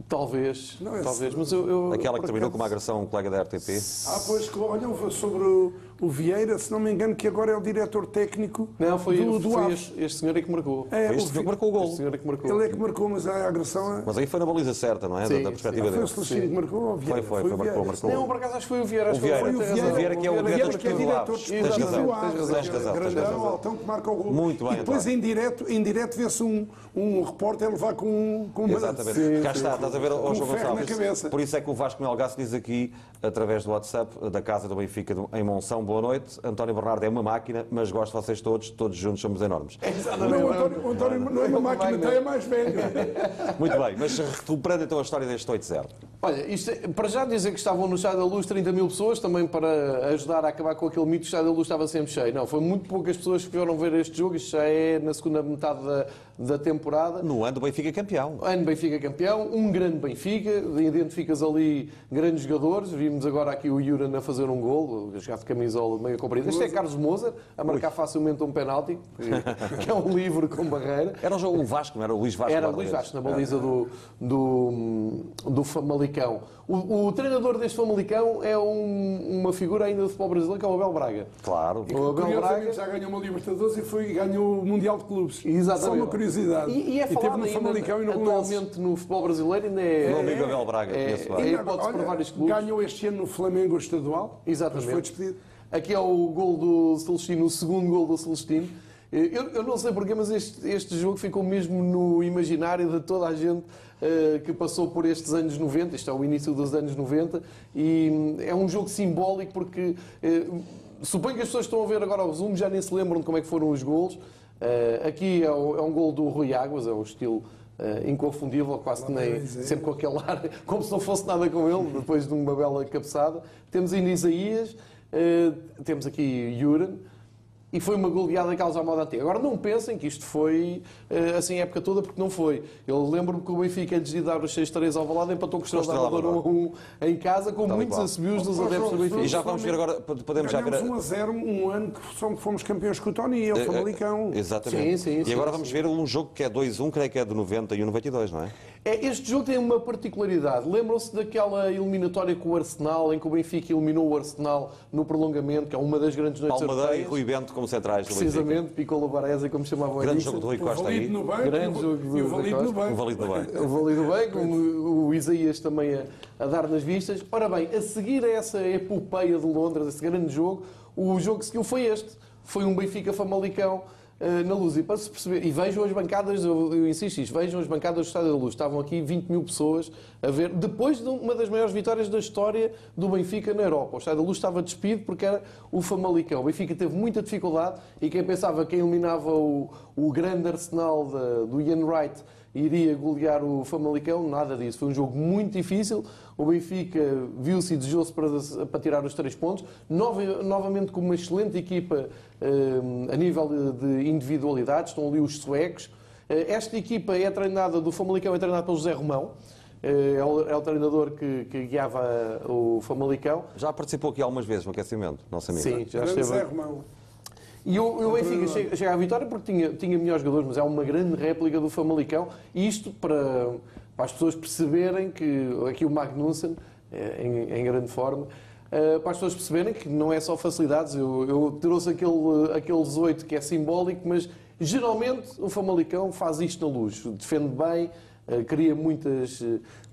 Talvez, não, talvez, mas eu, eu Aquela que terminou com uma agressão a um colega da RTP. Ah, pois, olha, sobre o, o Vieira, se não me engano, que agora é o diretor técnico não, foi, do, do foi este, este, senhor é que marcou. É, foi este que marcou o gol. Este senhor é que marcou. Ele é que marcou, mas a agressão... É... Mas aí foi na baliza certa, não é? Sim, da, perspectiva dele. Foi o Celestino que marcou ou o Vieira? Foi, foi, foi, marcou, marcou. Não, por acaso acho que foi o Vieira. O Vieira, foi o Vieira, Vieira que é o diretor que é diretor Tens razão, tens razão. Grandão, Altão que marca o gol. Muito bem, E depois, em direto, em direto vê-se um, um repórter levar com, com uma... Exatamente. Cá está, estás a ver, João Gonçalves. Por isso é que o Vasco Melgaço diz aqui, através do WhatsApp da Casa do Benfica em Monção, boa noite. António Bernardo é uma máquina, mas gosto de vocês todos, todos juntos somos enormes. Exatamente. Não, o António, o António não é uma máquina, até é mais velho. *laughs* Muito bem, mas recuperando então a história deste 8-0. Olha, isto, é, para já dizer que estavam no Estádio da Luz 30 mil pessoas, também para ajudar a acabar com aquele mito, o Estádio da Luz estava sempre cheio. Não, foi muito poucas pessoas que vieram ver este jogo, isto já é na segunda metade da, da temporada. No ano do Benfica campeão. Ano Benfica campeão, um grande Benfica, identificas ali grandes jogadores, vimos agora aqui o Juran a fazer um gol, a jogar de camisola meio comprida. Este é Carlos Moser, a marcar Ui. facilmente um penalti, que *laughs* é um livre com barreira. Era o jogo Vasco, não era o Luís Vasco? Era o Luís Vasco, na baliza do, do, do Famalicão. O, o, treinador deste Famalicão é um, uma figura ainda do futebol brasileiro, que é o Abel Braga. Claro. o Abel Braga já ganhou uma Libertadores e foi, ganhou o Mundial de Clubes. Exatamente. Curiosidade. E, e é falado e Famalicão e no atualmente no futebol brasileiro ainda é... Meu amigo Abel Braga, é, é, é hipótese para vários clubes. Ganhou este ano no Flamengo estadual. Exatamente. foi despedido. Aqui é o gol do Celestino, o segundo gol do Celestino. Eu, eu não sei porquê, mas este, este jogo ficou mesmo no imaginário de toda a gente uh, que passou por estes anos 90. Isto é o início dos anos 90 e hum, é um jogo simbólico porque uh, suponho que as pessoas estão a ver agora o resumo já nem se lembram de como é que foram os golos. Uh, aqui é, o, é, um gol do Rui Águas, é o estilo Uh, inconfundível, quase que nem sempre com aquele ar, *laughs* como se não fosse nada com ele, depois de uma bela cabeçada. Temos ainda Isaías, uh, temos aqui Juran, e foi uma goleada causa à moda até. Agora não pensem que isto foi eh, assim a época toda, porque não foi. Eu lembro-me que o Benfica, antes de dar os 6-3 ao Valado, empatou com o Estrela da Amadora 1 em casa, com Tal muitos assobios dos adeptos do Benfica. E já vamos ver agora, podemos já ver. Ganhamos 1 a 0 um ano que fomos campeões com o Tony e o Famalicão. Eh, Exatamente. Sim, sim, e agora sim. vamos ver um jogo que é 2-1, creio que é de 90 e 92, não é? É, este jogo tem uma particularidade. Lembram-se daquela eliminatória com o Arsenal, em que o Benfica eliminou o Arsenal no prolongamento, que é uma das grandes noites Palmadeira e europeias. Rui Bento como centrais do Benfica. Precisamente, Piccolo Baresi, como chamavam Grande jogo do Rui O Costa aí. No banco Grande jogo e o do Valido Rui no O banco. Valido do Bem. O Valido bem, como o Isaías também a, a dar nas vistas. Ora bem, a seguir a essa epopeia de Londres, esse grande jogo, o jogo que seguiu foi este. Foi um Benfica-Famalicão na luz. E para se perceber, e vejam as bancadas, eu, insisto isto, vejam as bancadas do Estádio da Luz. Estavam aqui 20 mil pessoas a ver, depois de uma das maiores vitórias da história do Benfica na Europa. O Estádio da Luz estava despido porque era o Famalicão. O Benfica teve muita dificuldade e quem pensava que eliminava o, o grande arsenal da- do Ian Wright iria golear o Famalicão, nada disso. Foi um jogo muito difícil. O Benfica viu-se e desejou-se para, para tirar os três pontos. Nova- novamente com uma excelente equipa eh, a nível de, de individualidades. Estão ali os suecos. Eh, esta equipa é treinada, do Famalicão, é treinada pelo José Romão. Eh, é, o, é o treinador que, que guiava o Famalicão. Já participou aqui algumas vezes no aquecimento, nosso amigo. Sim, já esteve. Romão. E o, o Benfica chega, chega à vitória porque tinha, tinha melhores jogadores, mas é uma grande réplica do Famalicão. E isto para, para as pessoas perceberem que aqui o Magnussen, eh, em, em grande forma, eh, para as pessoas perceberem que não é só facilidades. Eu, eu trouxe aquele, aquele 18 que é simbólico, mas geralmente o Famalicão faz isto na luz. Defende bem, eh, cria muitas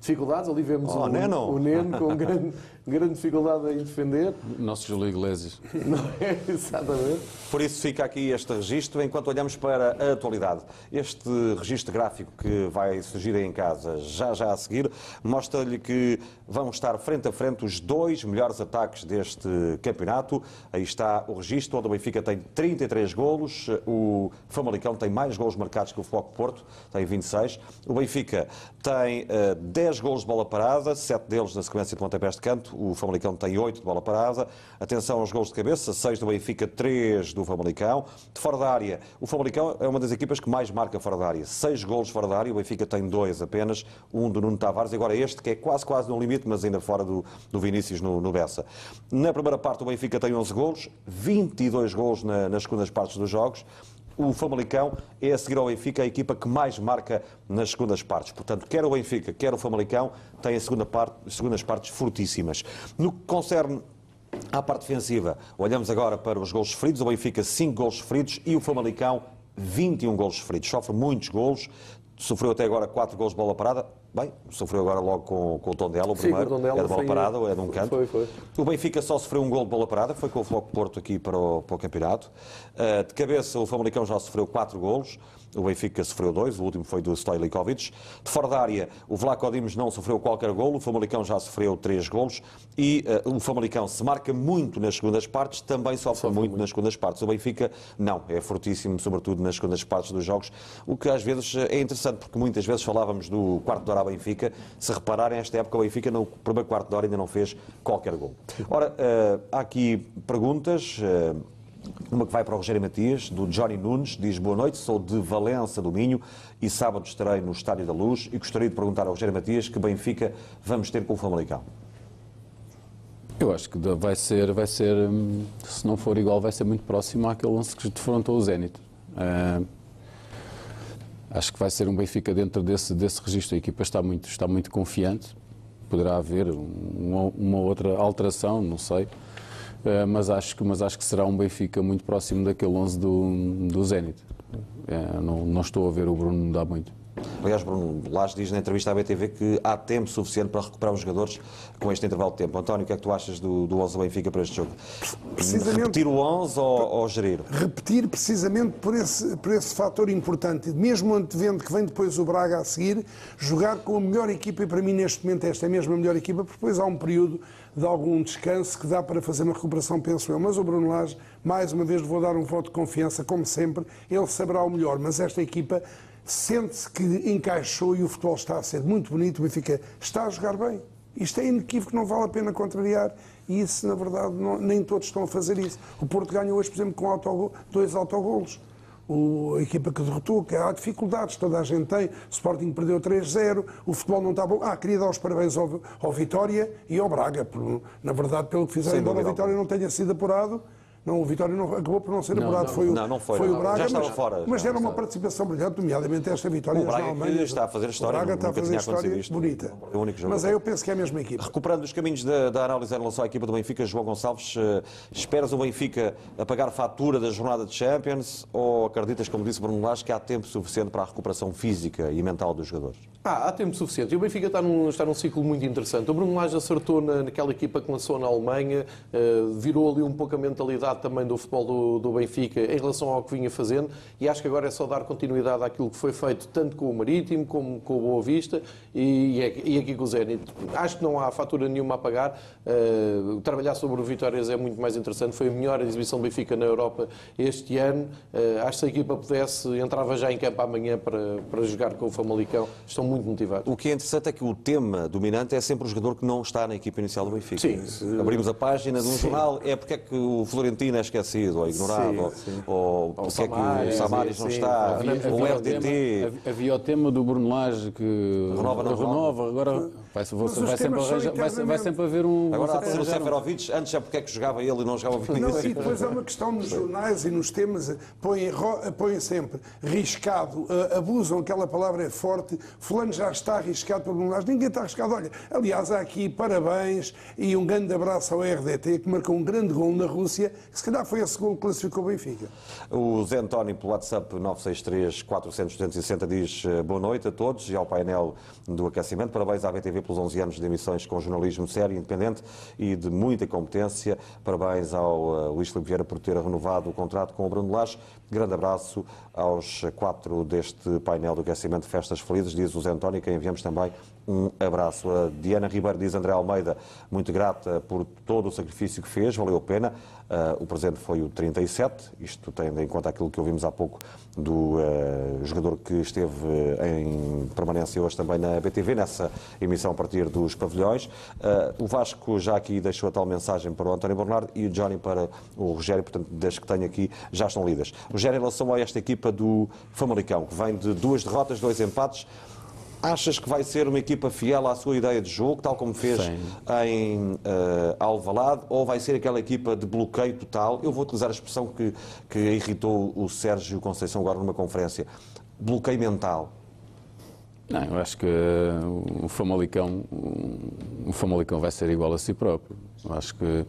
dificuldades. Ali vemos Oh, o, Neno. o Neno com *laughs* grande, grande dificuldade em defender. Nosso Júlio Iglesias. *laughs* Não é? Exatamente. Por isso fica aqui este registro enquanto olhamos para a atualidade. Este registro gráfico que vai surgir aí em casa já já a seguir mostra-lhe que vão estar frente a frente os dois melhores ataques deste campeonato. Aí está o registro onde o Benfica tem 33 golos, o Famalicão tem mais golos marcados que o Foco Porto, tem 26. O Benfica tem eh, 10 golos de bola parada, 7 deles na sequência de pontapés de canto. O Famalicão tem 8 de bola parada. Atenção aos golos de cabeça, 6 do Benfica, 3 do Famalicão. De fora da área, o Famalicão é uma das equipas que mais marca fora da área. 6 golos fora da área, o Benfica tem 2 apenas, um do Nuno Tavares. Agora este que é quase quase no limite, mas ainda fora do, do Vinícius no, no Bessa. Na primeira parte o Benfica tem 11 golos, 22 golos na- nas segundas partes dos jogos. O Famalicão é a seguir ao Benfica a equipa que mais marca nas segundas partes. Portanto, quer o Benfica, quer o Famalicão têm a segunda parte, segundas partes fortíssimas. No que concerne à parte defensiva, olhamos agora para os gols sofridos. O Benfica, 5 gols sofridos e o Famalicão, 21 gols sofridos. Sofre muitos gols, sofreu até agora 4 gols de bola parada. Bem, sofreu agora logo com, com o Tondela, o Sim, com o primeiro. Tondela, é de bola foi- parada, é de um canto. foi, foi. O Benfica só sofreu um gol de bola parada, foi com o Floco Porto aqui para o, para o campeonato. Uh, de cabeça, o Famalicão já sofreu quatro golos. O Benfica sofreu dois, o último foi do Stojlikovic. De fora da área, o Vlaco Dimos não sofreu qualquer golo, o Famalicão já sofreu três golos. E uh, o Famalicão se marca muito nas segundas partes, também sofre, muito, nas segundas partes. O Benfica, não, é fortíssimo, sobretudo nas segundas partes dos jogos. O que às vezes é interessante, porque muitas vezes falávamos do quarto de hora à Benfica. Se repararem, esta época o Benfica, no primeiro quarto de hora, ainda não fez qualquer gol. Ora, uh, há aqui perguntas. uh, uma que vai para o Rogério Matias, do Johnny Nunes, diz boa noite, sou de Valença do Minho e sábado estarei no Estádio da Luz e gostaria de perguntar ao Rogério Matias que Benfica vamos ter com o Famalicão. Eu acho que vai ser, vai ser, hum, se não for igual, vai ser muito próximo àquele lance que defrontou o Zenit. Ah, acho que vai ser um Benfica dentro desse, desse registro. A equipa está muito, está muito confiante. Poderá haver uma, uma outra alteração, não sei. Ah, mas, acho que, mas acho que será um Benfica muito próximo daquele 11 do, do Zenit. Ah, não, não estou a ver o Bruno mudar muito. Aliás, Bruno Lage diz na entrevista à BTV que há tempo suficiente para recuperar os jogadores com este intervalo de tempo. António, o que é que tu achas do, do 11 do Benfica para este jogo? Precisamente- Repetir o 11 ou, ou gerir? repetir precisamente por esse, por esse fator importante. Mesmo antevendo que vem depois o Braga a seguir, jogar com a melhor equipa, e para mim neste momento esta é mesmo a melhor equipa, porque depois há um período de algum descanso que dá para fazer uma recuperação, penso eu. Mas o Bruno Lage, mais uma vez, vou dar um voto de confiança, como sempre, ele saberá o melhor, mas esta equipa sente-se que encaixou e o futebol está a ser muito bonito, o Benfica está a jogar bem. Isto é inequívoco, não vale a pena contrariar E isso, na verdade, não- nem todos estão a fazer isso. O Porto ganha hoje, por exemplo, com autogol, dois autogolos. O, a equipa que derrotou, que há dificuldades, toda a gente tem. O Sporting perdeu 3-0, o futebol não está bom. Ah, queria dar os parabéns ao, ao Vitória e ao Braga, por, na verdade, pelo que fizeram, embora o Vitória não tenha sido apurado. Não, o Vitória não, acabou por não ser apurado. foi, o, Não, não foi, foi não. o Braga, Já estava mas, fora, mas já era uma estava. participação brilhante, nomeadamente esta vitória O Braga Alemanha. está a fazer história, O Braga está a fazer história acontecido isto. bonita. É o único jogo Mas da é, eu penso que é a mesma equipa. Recuperando os caminhos da, da análise em relação à equipa do Benfica, João Gonçalves, eh, esperas o Benfica a pagar fatura da jornada de Champions ou acreditas, como disse Bruno Lage, que há tempo suficiente para a recuperação física e mental dos jogadores? Ah, há tempo suficiente. E o Benfica está num, está num ciclo muito interessante. O Bruno Lage acertou na, naquela equipa que lançou na Alemanha, eh, virou ali um pouco a mentalidade também do futebol do, do Benfica em relação ao que vinha fazendo e acho que agora é só dar continuidade àquilo que foi feito tanto com o Marítimo como com o Boa Vista e, e aqui com o Zenit. Acho que não há fatura nenhuma a pagar. Eh, trabalhar sobre o Vitórias é muito mais interessante. Foi a melhor exibição do Benfica na Europa este ano. Eh, acho que se a equipa pudesse, entrava já em campo amanhã para, para jogar com o Famalicão. Estão muito motivados. O que é interessante é que o tema dominante é sempre o jogador que não está na equipa inicial do Benfica. Sim. Se abrimos a página de um Sim. jornal, é porque é que o Florentino é esquecido ou ignorado, Sim, ou, sim. ou porque é que o Samaris não está, Havia- ou o RDT. tema- havia- o tema do Bruno Lage que Renova, não renova. agora vai, vai, sempre, arranjar- vai, vai sempre haver um. Agora ser o Seferovic, antes é porque é que jogava ele e não jogava o Não, Vinícius. e depois há uma questão nos jornais e nos temas, põem, põem sempre riscado, abusam, aquela palavra é forte, fulano já está arriscado pelo Bruno Lage. Ninguém está arriscado. Olha, aliás, há aqui parabéns e um grande abraço ao RDT, que marcou um grande gol na Rússia, que se calhar foi esse gol que classificou o Benfica. O Zé António, pelo WhatsApp 963 400 260, diz eh, boa noite a todos e ao painel do aquecimento. Parabéns à BTV pelos 11 anos de emissões com jornalismo sério, independente e de muita competência. Parabéns ao eh, Luís Filipe Vieira por ter renovado o contrato com o Bruno Lage. Grande abraço aos quatro deste painel do aquecimento. Festas felizes, diz o Zé António, que enviamos também um abraço. A Diana Ribeiro diz André Almeida, muito grata por todo o sacrifício que fez, valeu a pena. Ah, o presente foi o 37, isto tendo em conta aquilo que ouvimos há pouco do ah, jogador que esteve eh, em permanência hoje também na BTV, nessa emissão a partir dos pavilhões. Ah, o Vasco já aqui deixou a tal mensagem para o António Bernardo e o Johnny para o Rogério, portanto, das que tenho aqui já estão lidas. Rogério, em relação a esta equipa do Famalicão, que vem de duas derrotas, dois empates, Achas que vai ser uma equipa fiel à sua ideia de jogo, tal como fez Sim. em eh, Alvalade, ou vai ser aquela equipa de bloqueio total? Eu vou utilizar a expressão que, que irritou o Sérgio Conceição agora numa conferência. Bloqueio mental. Não, eu acho que o Famalicão, o Famalicão vai ser igual a si próprio. Eu acho que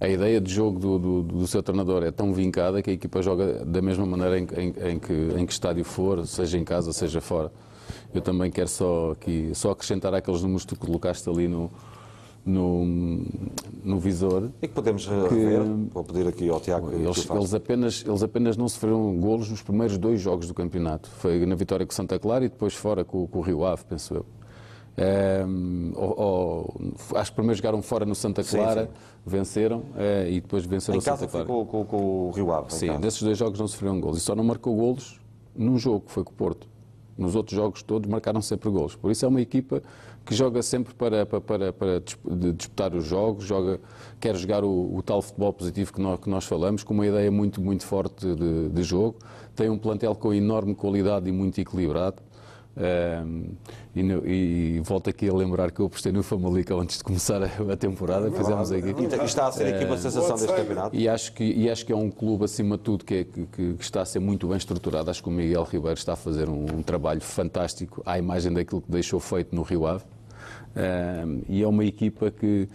a ideia de jogo do, do, do seu treinador é tão vincada que a equipa joga da mesma maneira em, em- em que, em que estádio for, seja em casa, seja fora. Eu também quero só, aqui, só acrescentar aqueles números que tu colocaste ali no, no, no visor. E que podemos rever, vou pedir aqui ao Tiago que Eles, eles apenas, eles apenas não sofreram golos nos primeiros dois jogos do campeonato. Foi na vitória com Santa Clara e depois fora com, com o Rio Ave, penso eu. Ehm, ou- ou- acho que primeiro jogaram fora no Santa Sim, Clara, sim. venceram eh, e depois venceram Em o Santa casa foi Clara. com, com- com o Rio Ave. Sim, desses dois jogos não sofreram golos. E só não marcou golos num jogo, que foi com o Porto. Nos outros jogos todos marcaram sempre golos. Por isso é uma equipa que joga sempre para, para, para, disputar os jogos, joga, quer jogar o, o tal futebol positivo que nós, que nós falamos, com uma ideia muito, muito forte de, de jogo. Tem um plantel com enorme qualidade e muito equilibrado. Ehm, e, no- e volto aqui a lembrar que eu apostei no Famalicão antes de começar a, a temporada. Fizemos aqui. E está- a ser a equipa de sensação deste campeonato. E acho que, e acho que é um clube, acima de tudo, que, é- que- que- está a ser muito bem estruturado. Acho que o Miguel Ribeiro está a fazer um, um trabalho fantástico à imagem daquilo que deixou feito no Rio Ave. Ahm, e é uma equipa que,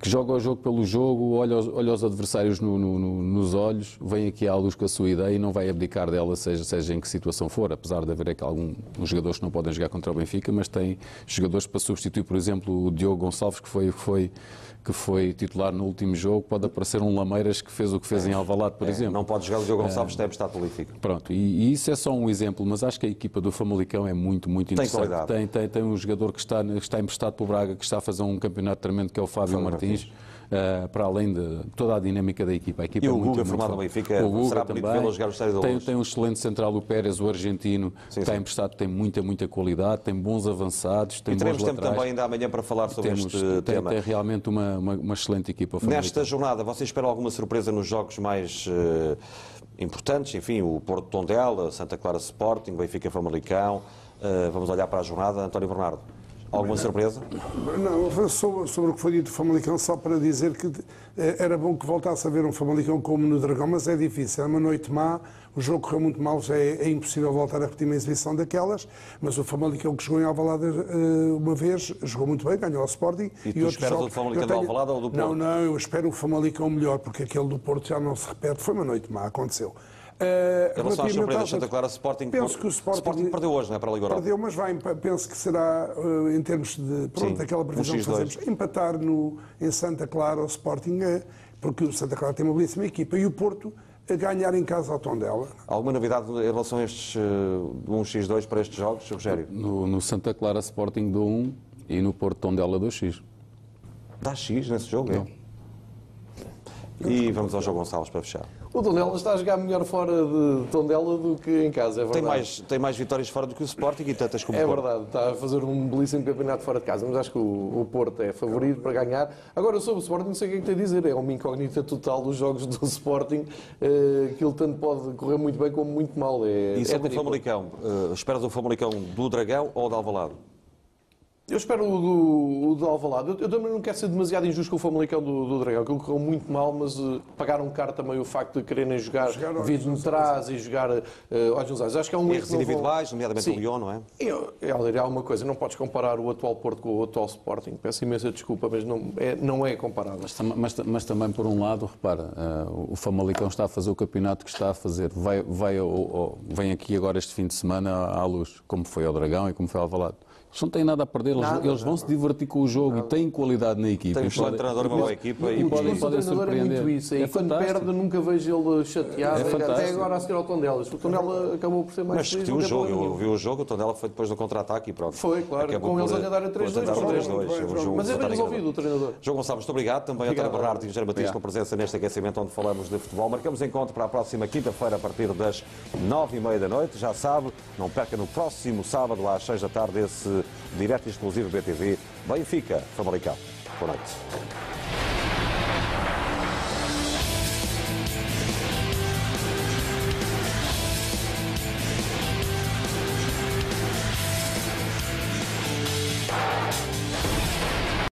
que joga o jogo pelo jogo, olha os, olha os adversários no- no- no- nos olhos, vem aqui à luz com a sua ideia e não vai abdicar dela, seja, seja em que situação for. Apesar de haver aqui alguns jogadores que não podem jogar contra o Benfica, mas tem jogadores para substituir, por exemplo, o Diogo Gonçalves, que foi, foi, que foi titular no último jogo. Pode aparecer um Lameiras que fez o que fez em Alvalade, por É, exemplo. Não pode jogar o Diogo Gonçalves, tem estado prolífico. Pronto, e, e isso é só um exemplo, mas acho que a equipa do Famalicão é muito, muito interessante. qualidade. Tem, tem, tem um jogador que está, que está emprestado para o Braga, que está a fazer um campeonato tremendo, que é o Fábio Fábio Martins. uh, para além de toda a dinâmica da equipa. A equipa e é o Guga, formado forte. Benfica, o Guga será bonito vê-lo jogar o estádio da tem, tem um excelente central, o Pérez, o argentino, Sim, está sim. emprestado, tem muita, muita qualidade, tem bons avançados, tem E teremos bons tempo laterais. também ainda amanhã para falar sobre Temos, este tem, tema. tem realmente uma, uma, uma excelente equipa. Nesta jornada, vocês esperam alguma surpresa nos jogos mais eh, importantes? Enfim, o Porto Tondela, Santa Clara Sporting, Benfica Famalicão. Eh, vamos olhar para a jornada. António Bernardo, alguma surpresa? Não, sobre, sobre o que foi dito do Famalicão, só para dizer que eh, era bom que voltasse a ver um Famalicão como no Dragão, mas é difícil. É uma noite má, o jogo correu muito mal, já é, é impossível voltar a repetir uma exibição daquelas, mas o Famalicão que jogou em Alvalade eh, uma vez, jogou muito bem, ganhou ao Sporting. E tu outros esperas o Famalicão eu do Alvalade ou do Não, Porto? não, eu espero o Famalicão melhor, porque aquele do Porto já não se repete. Foi uma noite má, aconteceu. Eh, Em relação às relativamente surpresas, às Santa Clara Sporting, Penso que o Sporting, perdeu hoje, não é? Para a Liga Europa. Perdeu, mas vai, penso que será, eh, em termos de. Pronto, Sim, aquela previsão um que X2. fazemos, empatar no, em Santa Clara ao Sporting, eh, porque o Santa Clara tem uma belíssima equipa, e o Porto a ganhar em casa ao Tondela. Alguma novidade em relação a estes eh, 1x2 para estes jogos, Rogério? No, no Santa Clara Sporting do 1 e no Porto Tondela do X. Dá X nesse jogo, é? E vamos ao João Gonçalves para fechar. O Tondela está a jogar melhor fora de Tondela do que em casa, é verdade. Tem mais, tem mais vitórias fora do que o Sporting e tantas como É verdade, está a fazer um belíssimo campeonato fora de casa, mas acho que o, o Porto é favorito para ganhar. Agora, sobre o Sporting, não sei o que é que tem a dizer, é uma incógnita total dos jogos do Sporting, eh, que ele tanto pode correr muito bem como muito mal. É, E é sobre o. Famalicão, eh, esperas o Famalicão do Dragão ou do Alvalade? Eu espero o do, o do Alvalade. Eu, eu também não quero ser demasiado injusto com o Famalicão do, do Dragão, que ele correu muito mal, mas eh, pagaram caro também o facto de quererem jogar, Jogar vindo de trás e jogar uh, olhos nos olhos. Acho que é um erro não vão- individuais, nomeadamente Sim. o Lyon, não é? Eu, Helder, há uma coisa, não podes comparar o atual Porto com o atual Sporting. Peço imensa desculpa, mas não é, não é comparável. Mas, mas, mas também, por um lado, repara, eh, o Famalicão está a fazer o campeonato que está a fazer. Vai, vai ao- ao- vem aqui agora este fim de semana à luz, como foi ao Dragão e como foi ao Valado. Eles não têm nada a perder, eles, Nada, eles vão se divertir com o jogo e têm qualidade na equipa. Tem um E excelente treinador, uma boa equipa e, e O podem- do podem treinador é muito surpreender. isso. E É quando fantástico. perde, nunca vejo ele chateado. É até agora a seguir ao Tondela. O Tondela acabou por ser mais Mas feliz, discutiu o jogo, eu vi o jogo, o Tondela foi depois do contra-ataque e pronto. Foi, claro, Acabou com eles a ganhar a 3-2. por tentar o 3-2. Foi, o foi, jogo Mas é bem resolvido o treinador. João Gonçalves, muito obrigado. Também a. António Bernardo e José Batista com presença neste aquecimento onde falamos de futebol. Marcamos encontro para a próxima quinta-feira a partir das nove e meia da noite. Já sabe, não perca no próximo sábado às seis da tarde esse direto exclusivo BTV Benfica, Famalicão. Boa noite.